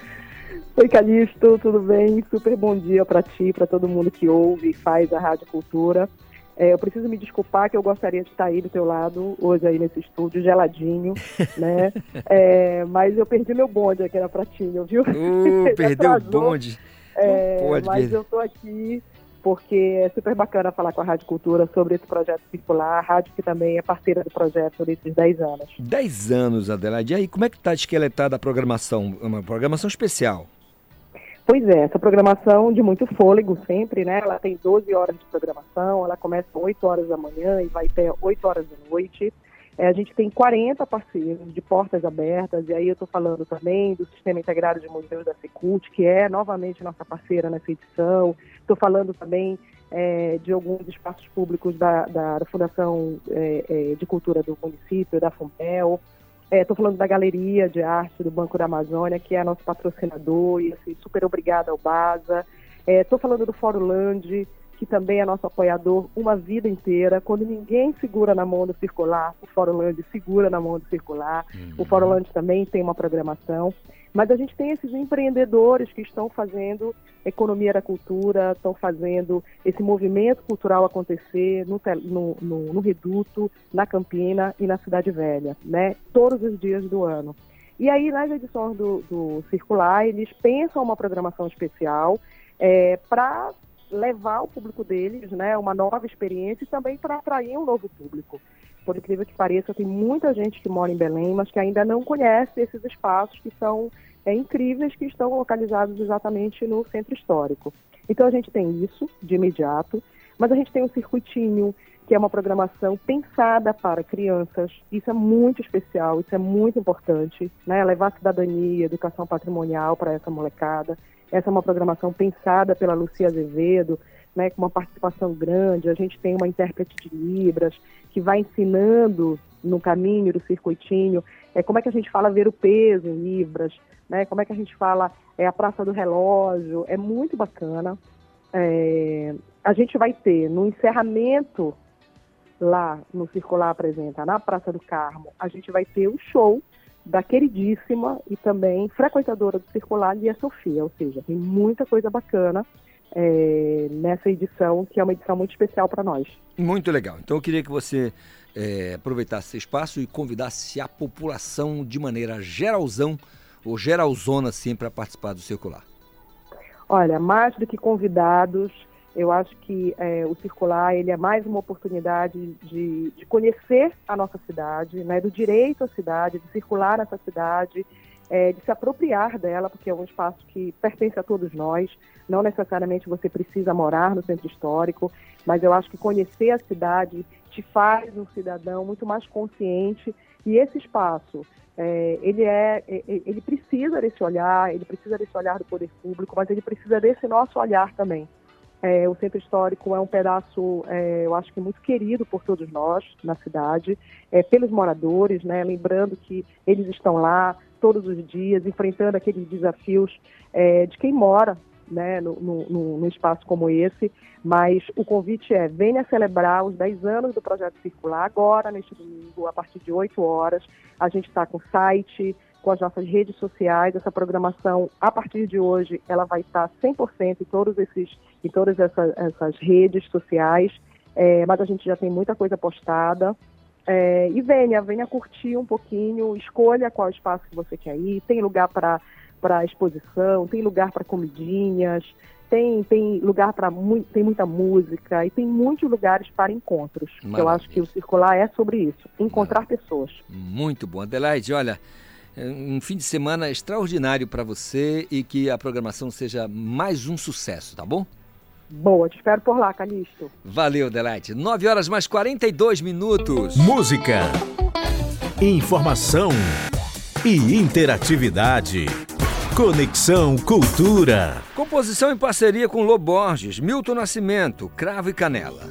Speaker 38: Oi, Calixto, tudo bem? Super bom dia para ti, para todo mundo que ouve e faz a Rádio Cultura. É, eu preciso me desculpar que eu gostaria de estar aí do teu lado, hoje aí nesse estúdio, geladinho, né? É, mas eu perdi meu bonde aqui na Pratinha, viu?
Speaker 2: Uh, perdeu o bonde.
Speaker 38: É,
Speaker 2: pode
Speaker 38: mas eu tô aqui porque é super bacana falar com a Rádio Cultura sobre esse projeto circular, a rádio que também é parceira do projeto nesses 10 anos.
Speaker 2: 10 anos, Adelaide. E aí, como é que tá esqueletada a programação? Uma programação especial.
Speaker 38: Pois é, essa programação de muito fôlego sempre, né? Ela tem 12 horas de programação, ela começa às 8 horas da manhã e vai até 8 horas da noite. É, a gente tem 40 parceiros de portas abertas, e aí eu estou falando também do Sistema Integrado de Museus da Secult, que é novamente nossa parceira nessa edição. Estou falando também é, de alguns espaços públicos da, da, da Fundação é, é, de Cultura do município, da FUMPEL. Estou falando da Galeria de Arte do Banco da Amazônia, que é nosso patrocinador, e assim, super obrigada ao BASA. Estou falando do Fórum Land, que também é nosso apoiador uma vida inteira. Quando ninguém segura na mão do circular, o Fórum Land segura na mão do circular. O Fórum Land também tem uma programação. Mas a gente tem esses empreendedores que estão fazendo economia da cultura, estão fazendo esse movimento cultural acontecer no, no, no, no Reduto, na Campina e na Cidade Velha, né? Todos os dias do ano. E aí, nas edições do, do Circular, eles pensam uma programação especial para levar ao público deles né, uma nova experiência e também para atrair um novo público. Por incrível que pareça, tem muita gente que mora em Belém, mas que ainda não conhece esses espaços que são é, incríveis, que estão localizados exatamente no centro histórico. Então a gente tem isso de imediato, mas a gente tem um circuitinho, que é uma programação pensada para crianças. Isso é muito especial, isso é muito importante, né? Levar cidadania, educação patrimonial para essa molecada. Essa é uma programação pensada pela Lucia Azevedo, né, com uma participação grande. A gente tem uma intérprete de Libras que vai ensinando no caminho do circuitinho é, como é que a gente fala ver o peso em Libras, né, como é que a gente fala é, a Praça do Relógio. É muito bacana. É, a gente vai ter no encerramento lá no Circular Apresenta, na Praça do Carmo, a gente vai ter o show da queridíssima e também frequentadora do Circular, Lia Sofia. Ou seja, tem muita coisa bacana é, nessa edição, que é uma edição muito especial para nós.
Speaker 2: Muito legal. Então eu queria que você é, aproveitasse esse espaço e convidasse a população de maneira geralzão ou geralzona assim para participar do circular.
Speaker 38: Olha, mais do que convidados, eu acho que é, o circular ele é mais uma oportunidade de, de conhecer a nossa cidade, né, do direito à cidade, de circular nessa cidade, é, de se apropriar dela, porque é um espaço que pertence a todos nós. Não necessariamente você precisa morar no centro histórico, mas eu acho que conhecer a cidade te faz um cidadão muito mais consciente e esse espaço é, ele é ele precisa desse olhar, ele precisa desse olhar do poder público, mas ele precisa desse nosso olhar também. É, o centro histórico é um pedaço, é, eu acho que muito querido por todos nós na cidade, é, pelos moradores, né? Lembrando que eles estão lá todos os dias, enfrentando aqueles desafios é, de quem mora né, no, no, espaço como esse, mas o convite é venha celebrar os 10 anos do Projeto Circular agora, neste domingo, a partir de 8 horas. A gente está com site, com as nossas redes sociais. Essa programação, a partir de hoje, ela vai estar 100% em, todos esses, em todas essas, essas redes sociais, é, mas a gente já tem muita coisa postada. É, e venha, venha curtir um pouquinho, escolha qual espaço que você quer ir, tem lugar para para exposição, tem lugar para comidinhas, tem, tem lugar para tem muita música e tem muitos lugares para encontros. Eu acho que o circular é sobre isso, encontrar Maravilha. pessoas.
Speaker 2: Muito bom, Adelaide. Olha, um fim de semana extraordinário para você e que a programação seja mais um sucesso, tá bom?
Speaker 38: Boa, te espero por lá, Calixto.
Speaker 2: Valeu, Adelaide. 9 horas mais 42 minutos.
Speaker 1: Música, informação e interatividade. Conexão Cultura.
Speaker 2: Composição em parceria com Loborges, Milton Nascimento, Cravo e Canela.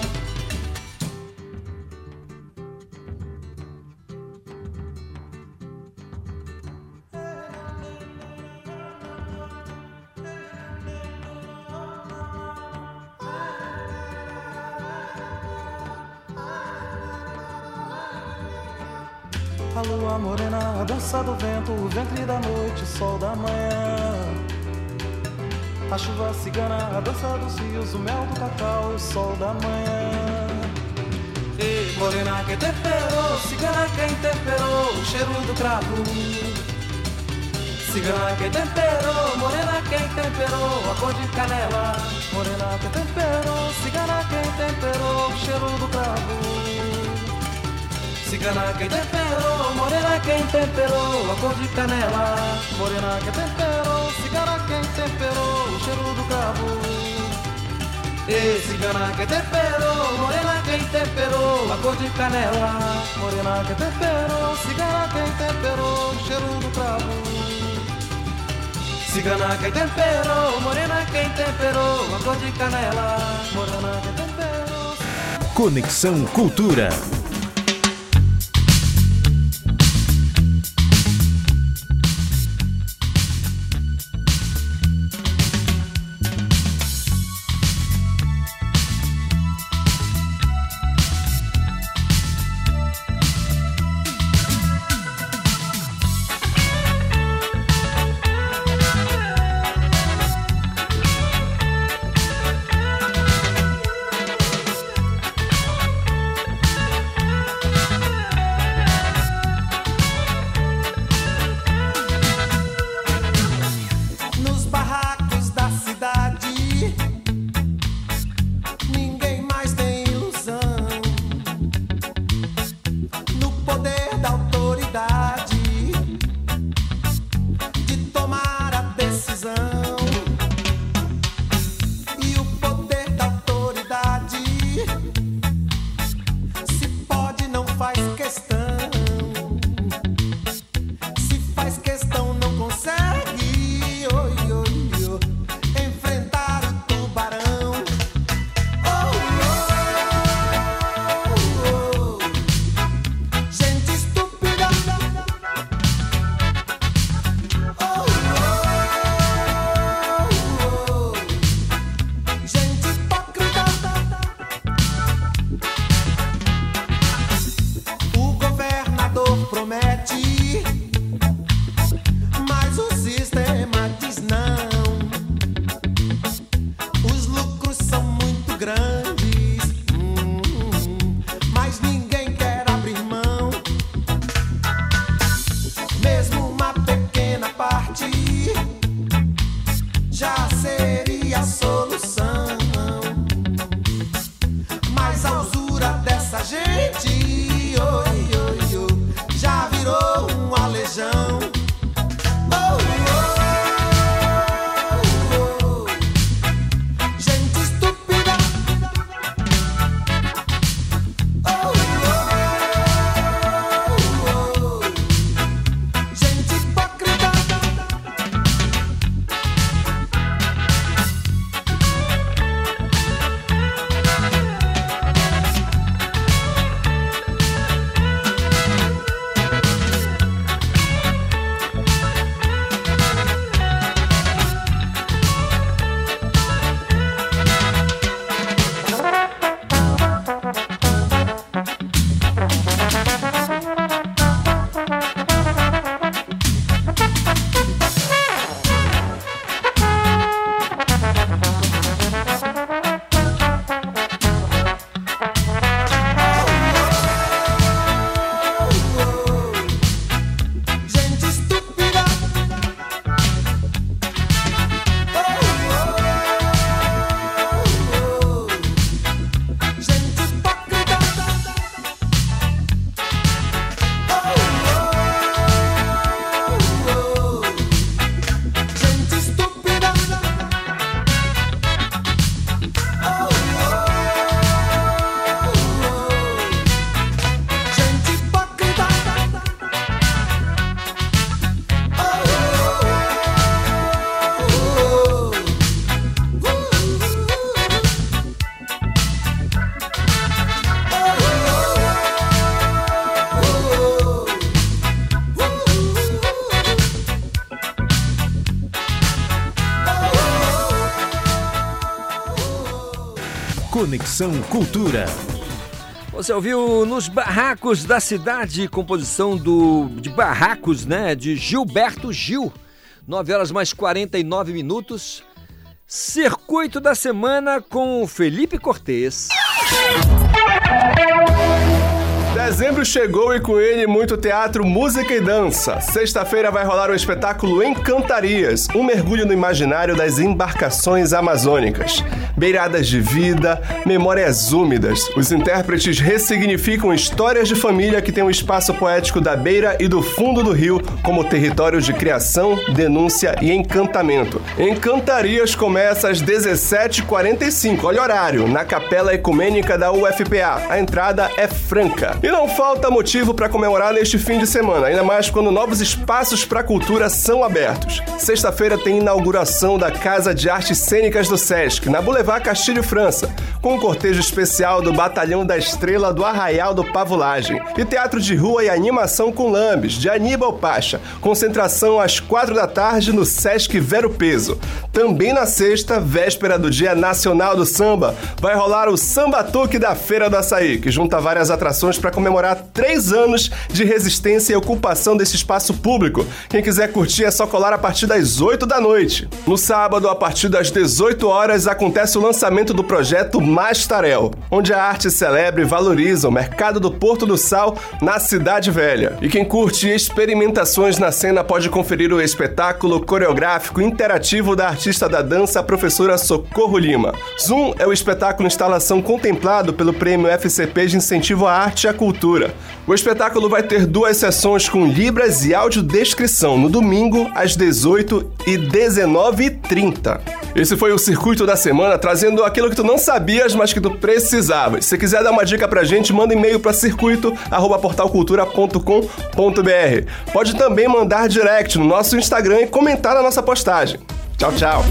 Speaker 39: da noite, sol da manhã. A chuva cigana, a dança dos rios, o mel do cacau, o sol da manhã.
Speaker 21: Ei, morena que temperou, cigana quem temperou, o cheiro do cravo. Cigana quem temperou, morena quem temperou, a cor de canela.
Speaker 39: Morena que temperou, cigana quem temperou, o cheiro do cravo.
Speaker 21: Cigana quem temperou, morena quem temperou, a cor de canela.
Speaker 39: Morena que temperou, cigana quem temperou, o cheiro do cravo.
Speaker 21: E cigana que temperou, morena quem temperou, a cor de canela.
Speaker 39: Morena que temperou, cigana quem temperou, o cheiro do cravo.
Speaker 21: Cigana quem temperou, morena quem temperou, a cor de canela.
Speaker 39: Morena que temperou.
Speaker 1: Conexão Cultura. Conexão Cultura.
Speaker 2: Você ouviu Nos Barracos da Cidade, composição do, de Barracos, né? De Gilberto Gil. 9 horas mais 49 minutos. Circuito da semana com Felipe Cortez.
Speaker 40: Dezembro chegou e com ele muito teatro, música e dança. Sexta-feira vai rolar o espetáculo Encantarias, um mergulho no imaginário das embarcações amazônicas. Beiradas de vida, memórias úmidas. Os intérpretes ressignificam histórias de família que têm o espaço poético da beira e do fundo do rio como território de criação, denúncia e encantamento. Encantarias começa às 17h45, olha o horário, na Capela Ecumênica da UFPA. A entrada é franca. E não falta motivo para comemorar neste fim de semana, ainda mais quando novos espaços para cultura são abertos. Sexta-feira tem inauguração da Casa de Artes Cênicas do Sesc, na Boulevard Castilho França, com um cortejo especial do Batalhão da Estrela do Arraial do Pavulagem. E teatro de rua e animação com lambes, de Aníbal Pacha. Concentração às quatro da tarde no Sesc Vero Peso. Também na sexta, véspera do Dia Nacional do Samba, vai rolar o Samba Tuque da Feira do Açaí, que junta várias atrações para comemorar três anos de resistência e ocupação desse espaço público. Quem quiser curtir é só colar a partir das 8 da noite. No sábado, a partir das 18 horas, acontece o lançamento do projeto Mastarel, onde a arte celebra e valoriza o mercado do Porto do Sal na Cidade Velha. E quem curte experimentações na cena pode conferir o espetáculo coreográfico interativo da artista da dança, a professora Socorro Lima. Zoom é o espetáculo instalação contemplado pelo Prêmio FCP de Incentivo à Arte e à Cultura. O espetáculo vai ter duas sessões com libras e audiodescrição no domingo às 18 e 19h30. Esse foi o Circuito da Semana, trazendo aquilo que tu não sabias, mas que tu precisavas. Se quiser dar uma dica pra gente, manda e-mail para circuito@portalcultura.com.br. Pode também mandar direct no nosso Instagram e comentar na nossa postagem. Tchau, tchau.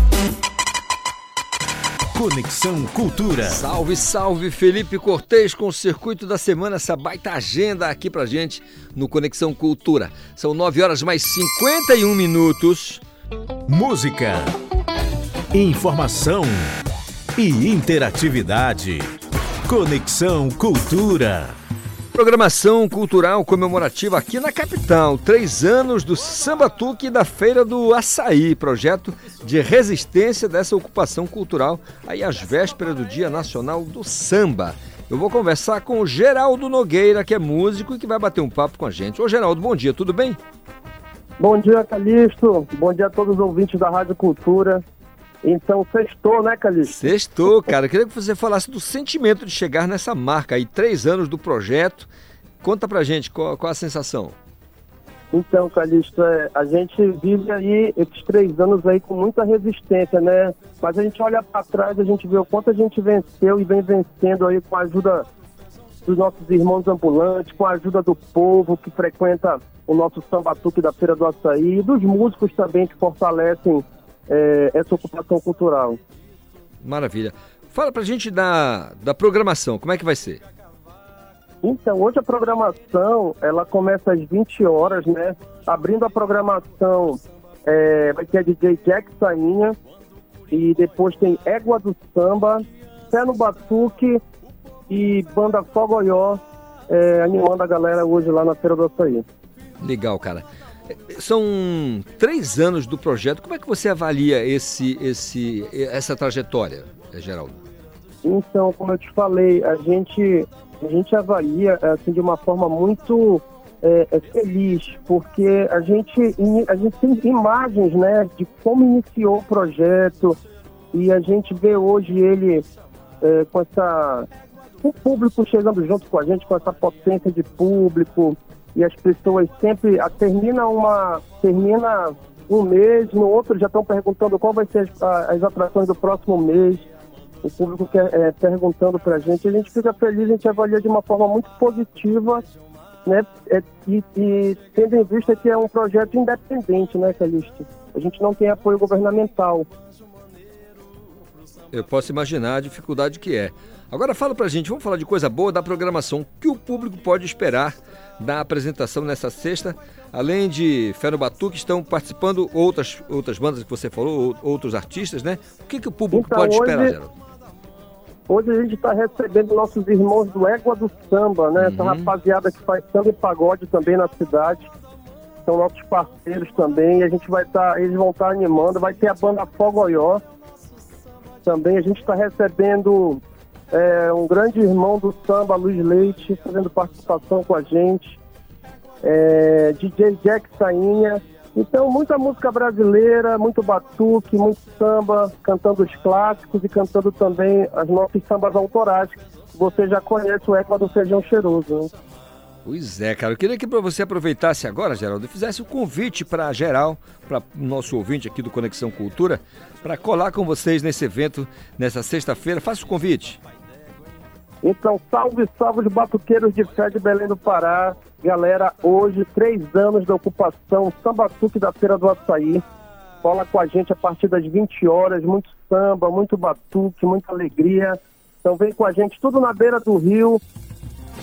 Speaker 1: Conexão Cultura.
Speaker 2: Salve, salve, Felipe Cortez com o Circuito da Semana, essa baita agenda aqui pra gente no Conexão Cultura. São 9 horas mais 51 minutos.
Speaker 1: Música, informação e interatividade. Conexão Cultura.
Speaker 2: Programação cultural comemorativa aqui na capital. Três anos do Samba Tuque e da Feira do Açaí, projeto de resistência dessa ocupação cultural aí às vésperas do Dia Nacional do Samba. Eu vou conversar com o Geraldo Nogueira, que é músico e que vai bater um papo com a gente. Ô Geraldo, bom dia, tudo bem?
Speaker 41: Bom dia, Calixto. Bom dia a todos os ouvintes da Rádio Cultura.
Speaker 42: Então, sextou, né, Calixto?
Speaker 2: Sextou, cara. Queria que você falasse do sentimento de chegar nessa marca aí, três anos do projeto. Conta pra gente qual, qual a sensação.
Speaker 42: Então, Calixto, é, a gente vive aí esses três anos aí com muita resistência, né? Mas a gente olha para trás, a gente vê o quanto a gente venceu e vem vencendo aí com a ajuda dos nossos irmãos ambulantes, com a ajuda do povo que frequenta o nosso sambatuque da Feira do Açaí e dos músicos também que fortalecem é, essa ocupação cultural.
Speaker 2: Maravilha. Fala pra gente da, da programação, como é que vai ser?
Speaker 42: Então, hoje a programação, ela começa às 20 horas, né? Abrindo a programação, é, vai ter a DJ Jack Sainha, e depois tem Égua do Samba, Pé no Batuque e Banda Fogoió, é, animando a galera hoje lá na Feira do Açaí.
Speaker 2: Legal, cara. São três anos do projeto. Como é que você avalia esse, esse, essa trajetória, Geraldo?
Speaker 42: Então, como eu te falei, a gente, a gente avalia assim, de uma forma muito é, é, feliz, porque a gente, a gente tem imagens né, de como iniciou o projeto e a gente vê hoje ele é, com essa. o público chegando junto com a gente, com essa potência de público, e as pessoas sempre a, termina uma. termina um mês, no outro já estão perguntando qual vai ser as, as atrações do próximo mês o público quer, é, perguntando para a gente, a gente fica feliz, a gente avalia de uma forma muito positiva, né? É, e, e, tendo em vista que é um projeto independente, né, Calixto? A gente não tem apoio governamental.
Speaker 2: Eu posso imaginar a dificuldade que é. Agora fala pra gente, vamos falar de coisa boa da programação. O que o público pode esperar da apresentação nessa sexta? Além de Fé no Batuque, estão participando outras, outras bandas que você falou, outros artistas, né? O que, que o público
Speaker 42: Então,
Speaker 2: pode
Speaker 42: hoje-
Speaker 2: esperar, Geraldo?
Speaker 42: Hoje a gente está recebendo nossos irmãos do Égua do Samba, né? Essa rapaziada que faz samba e pagode também na cidade. São nossos parceiros também. E a gente vai estar, eles vão estar animando. Vai ter a banda Fogoió. Também a gente está recebendo é, um grande irmão do samba, Luiz Leite, fazendo participação com a gente. É, DJ Jack Sainha. Então, muita música brasileira, muito batuque, muito samba, cantando os clássicos e cantando também as nossas sambas autorais. Você já conhece o Égua do Feijão Cheiroso, né?
Speaker 2: Pois é, cara. Eu queria que você aproveitasse agora, Geraldo, e fizesse o convite para geral, para o nosso ouvinte aqui do Conexão Cultura, para colar com vocês nesse evento nessa sexta-feira. Faça o convite.
Speaker 42: Então, salve, salve os batuqueiros de fé de Belém do Pará. Galera, hoje, três anos da ocupação, Sambatuque da Feira do Açaí. Cola com a gente a partir das 20 horas, muito samba, muito batuque, muita alegria. Então vem com a gente, tudo na beira do rio,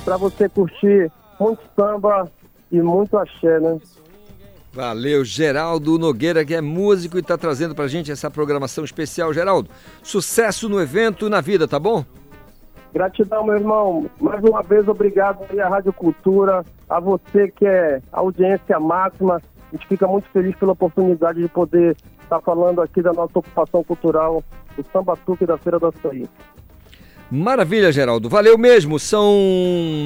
Speaker 42: para você curtir muito samba e muito axé, né?
Speaker 2: Valeu, Geraldo Nogueira, que é músico e está trazendo pra gente essa programação especial. Geraldo, sucesso no evento e na vida, tá bom?
Speaker 42: Gratidão, meu irmão. Mais uma vez, obrigado aí à Rádio Cultura, a você que é audiência máxima. A gente fica muito feliz pela oportunidade de poder estar falando aqui da nossa ocupação cultural, o Sambatuque da Feira do Açaí.
Speaker 2: Maravilha, Geraldo. Valeu mesmo. São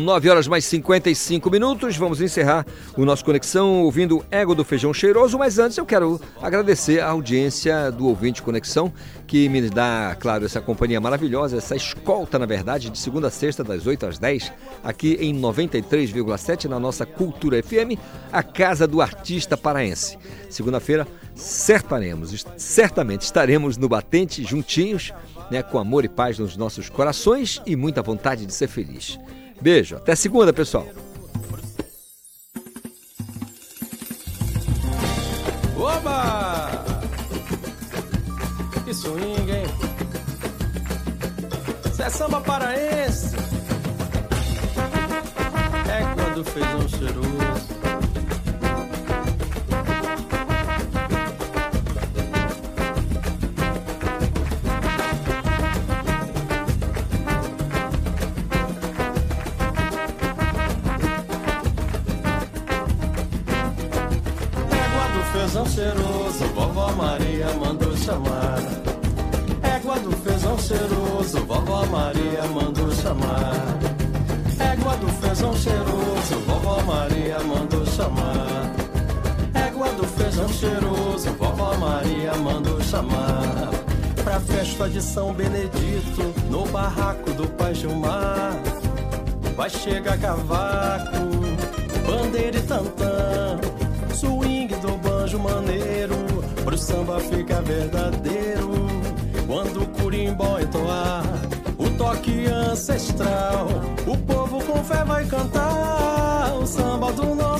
Speaker 2: 9 horas mais 55 minutos. Vamos encerrar o nosso Conexão ouvindo Ego do Feijão Cheiroso. Mas antes eu quero agradecer a audiência do ouvinte Conexão, que me dá, claro, essa companhia maravilhosa, essa escolta, na verdade, de segunda a sexta, das 8 às 10, aqui em 93,7 na nossa Cultura FM, a Casa do Artista Paraense. Segunda-feira, certamente estaremos no Batente juntinhos né, com amor e paz nos nossos corações e muita vontade de ser feliz. Beijo, até segunda, pessoal.
Speaker 43: Oba! Que swing, hein? Isso é samba paraense. É quando feijão cheiroso.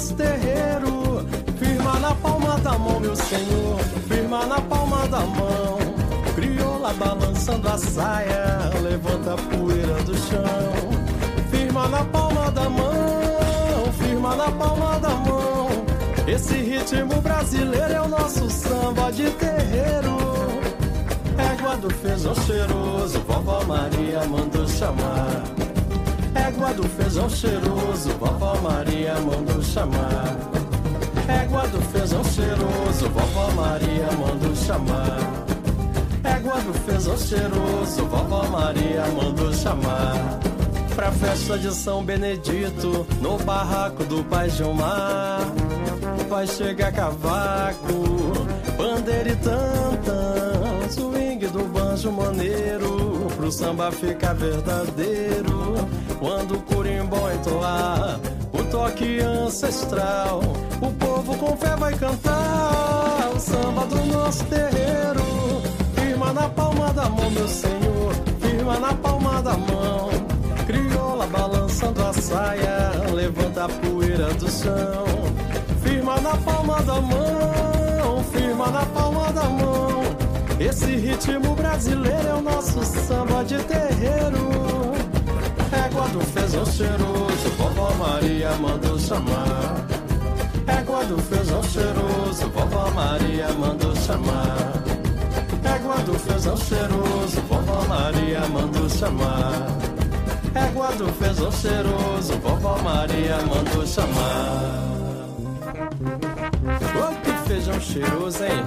Speaker 39: Nosso terreiro. Firma na palma da mão, meu senhor, firma na palma da mão. Crioula balançando a saia, levanta a poeira do chão. Firma na palma da mão, firma na palma da mão. Esse ritmo brasileiro é o nosso samba de terreiro. Égua do feijão cheiroso, vovó Maria mandou chamar. Égua do feijão cheiroso, vovó Maria mandou chamar. Égua do feijão cheiroso, vovó Maria mandou chamar. Égua do feijão cheiroso, vovó Maria mandou chamar. Pra festa de São Benedito, no barraco do Pai Gilmar. Vai chegar cavaco, bandeira e tantã, swing do banjo maneiro, pro samba ficar verdadeiro. Quando o curimbó entoar, o toque ancestral, o povo com fé vai cantar o samba do nosso terreiro. Firma na palma da mão, meu senhor, firma na palma da mão. Crioula balançando a saia, levanta a poeira do chão. Firma na palma da mão, firma na palma da mão. Esse ritmo brasileiro é o nosso samba de terreiro. Do feijão cheiroso, vovó Maria mandou chamar. Égua do feijão cheiroso, vovó Maria mandou chamar. Égua do feijão cheiroso, vovó Maria mandou chamar. Égua do feijão cheiroso, vovó Maria mandou chamar. Que feijão cheiroso, hein?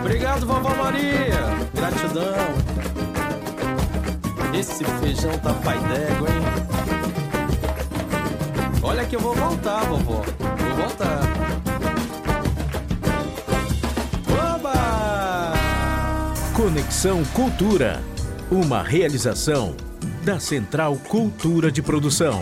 Speaker 39: Obrigado, vovó Maria. Gratidão. Esse feijão tá pai d'égua, hein? Olha que eu vou voltar, vovó. Vou voltar. Oba!
Speaker 1: Conexão Cultura. Uma realização da Central Cultura de Produção.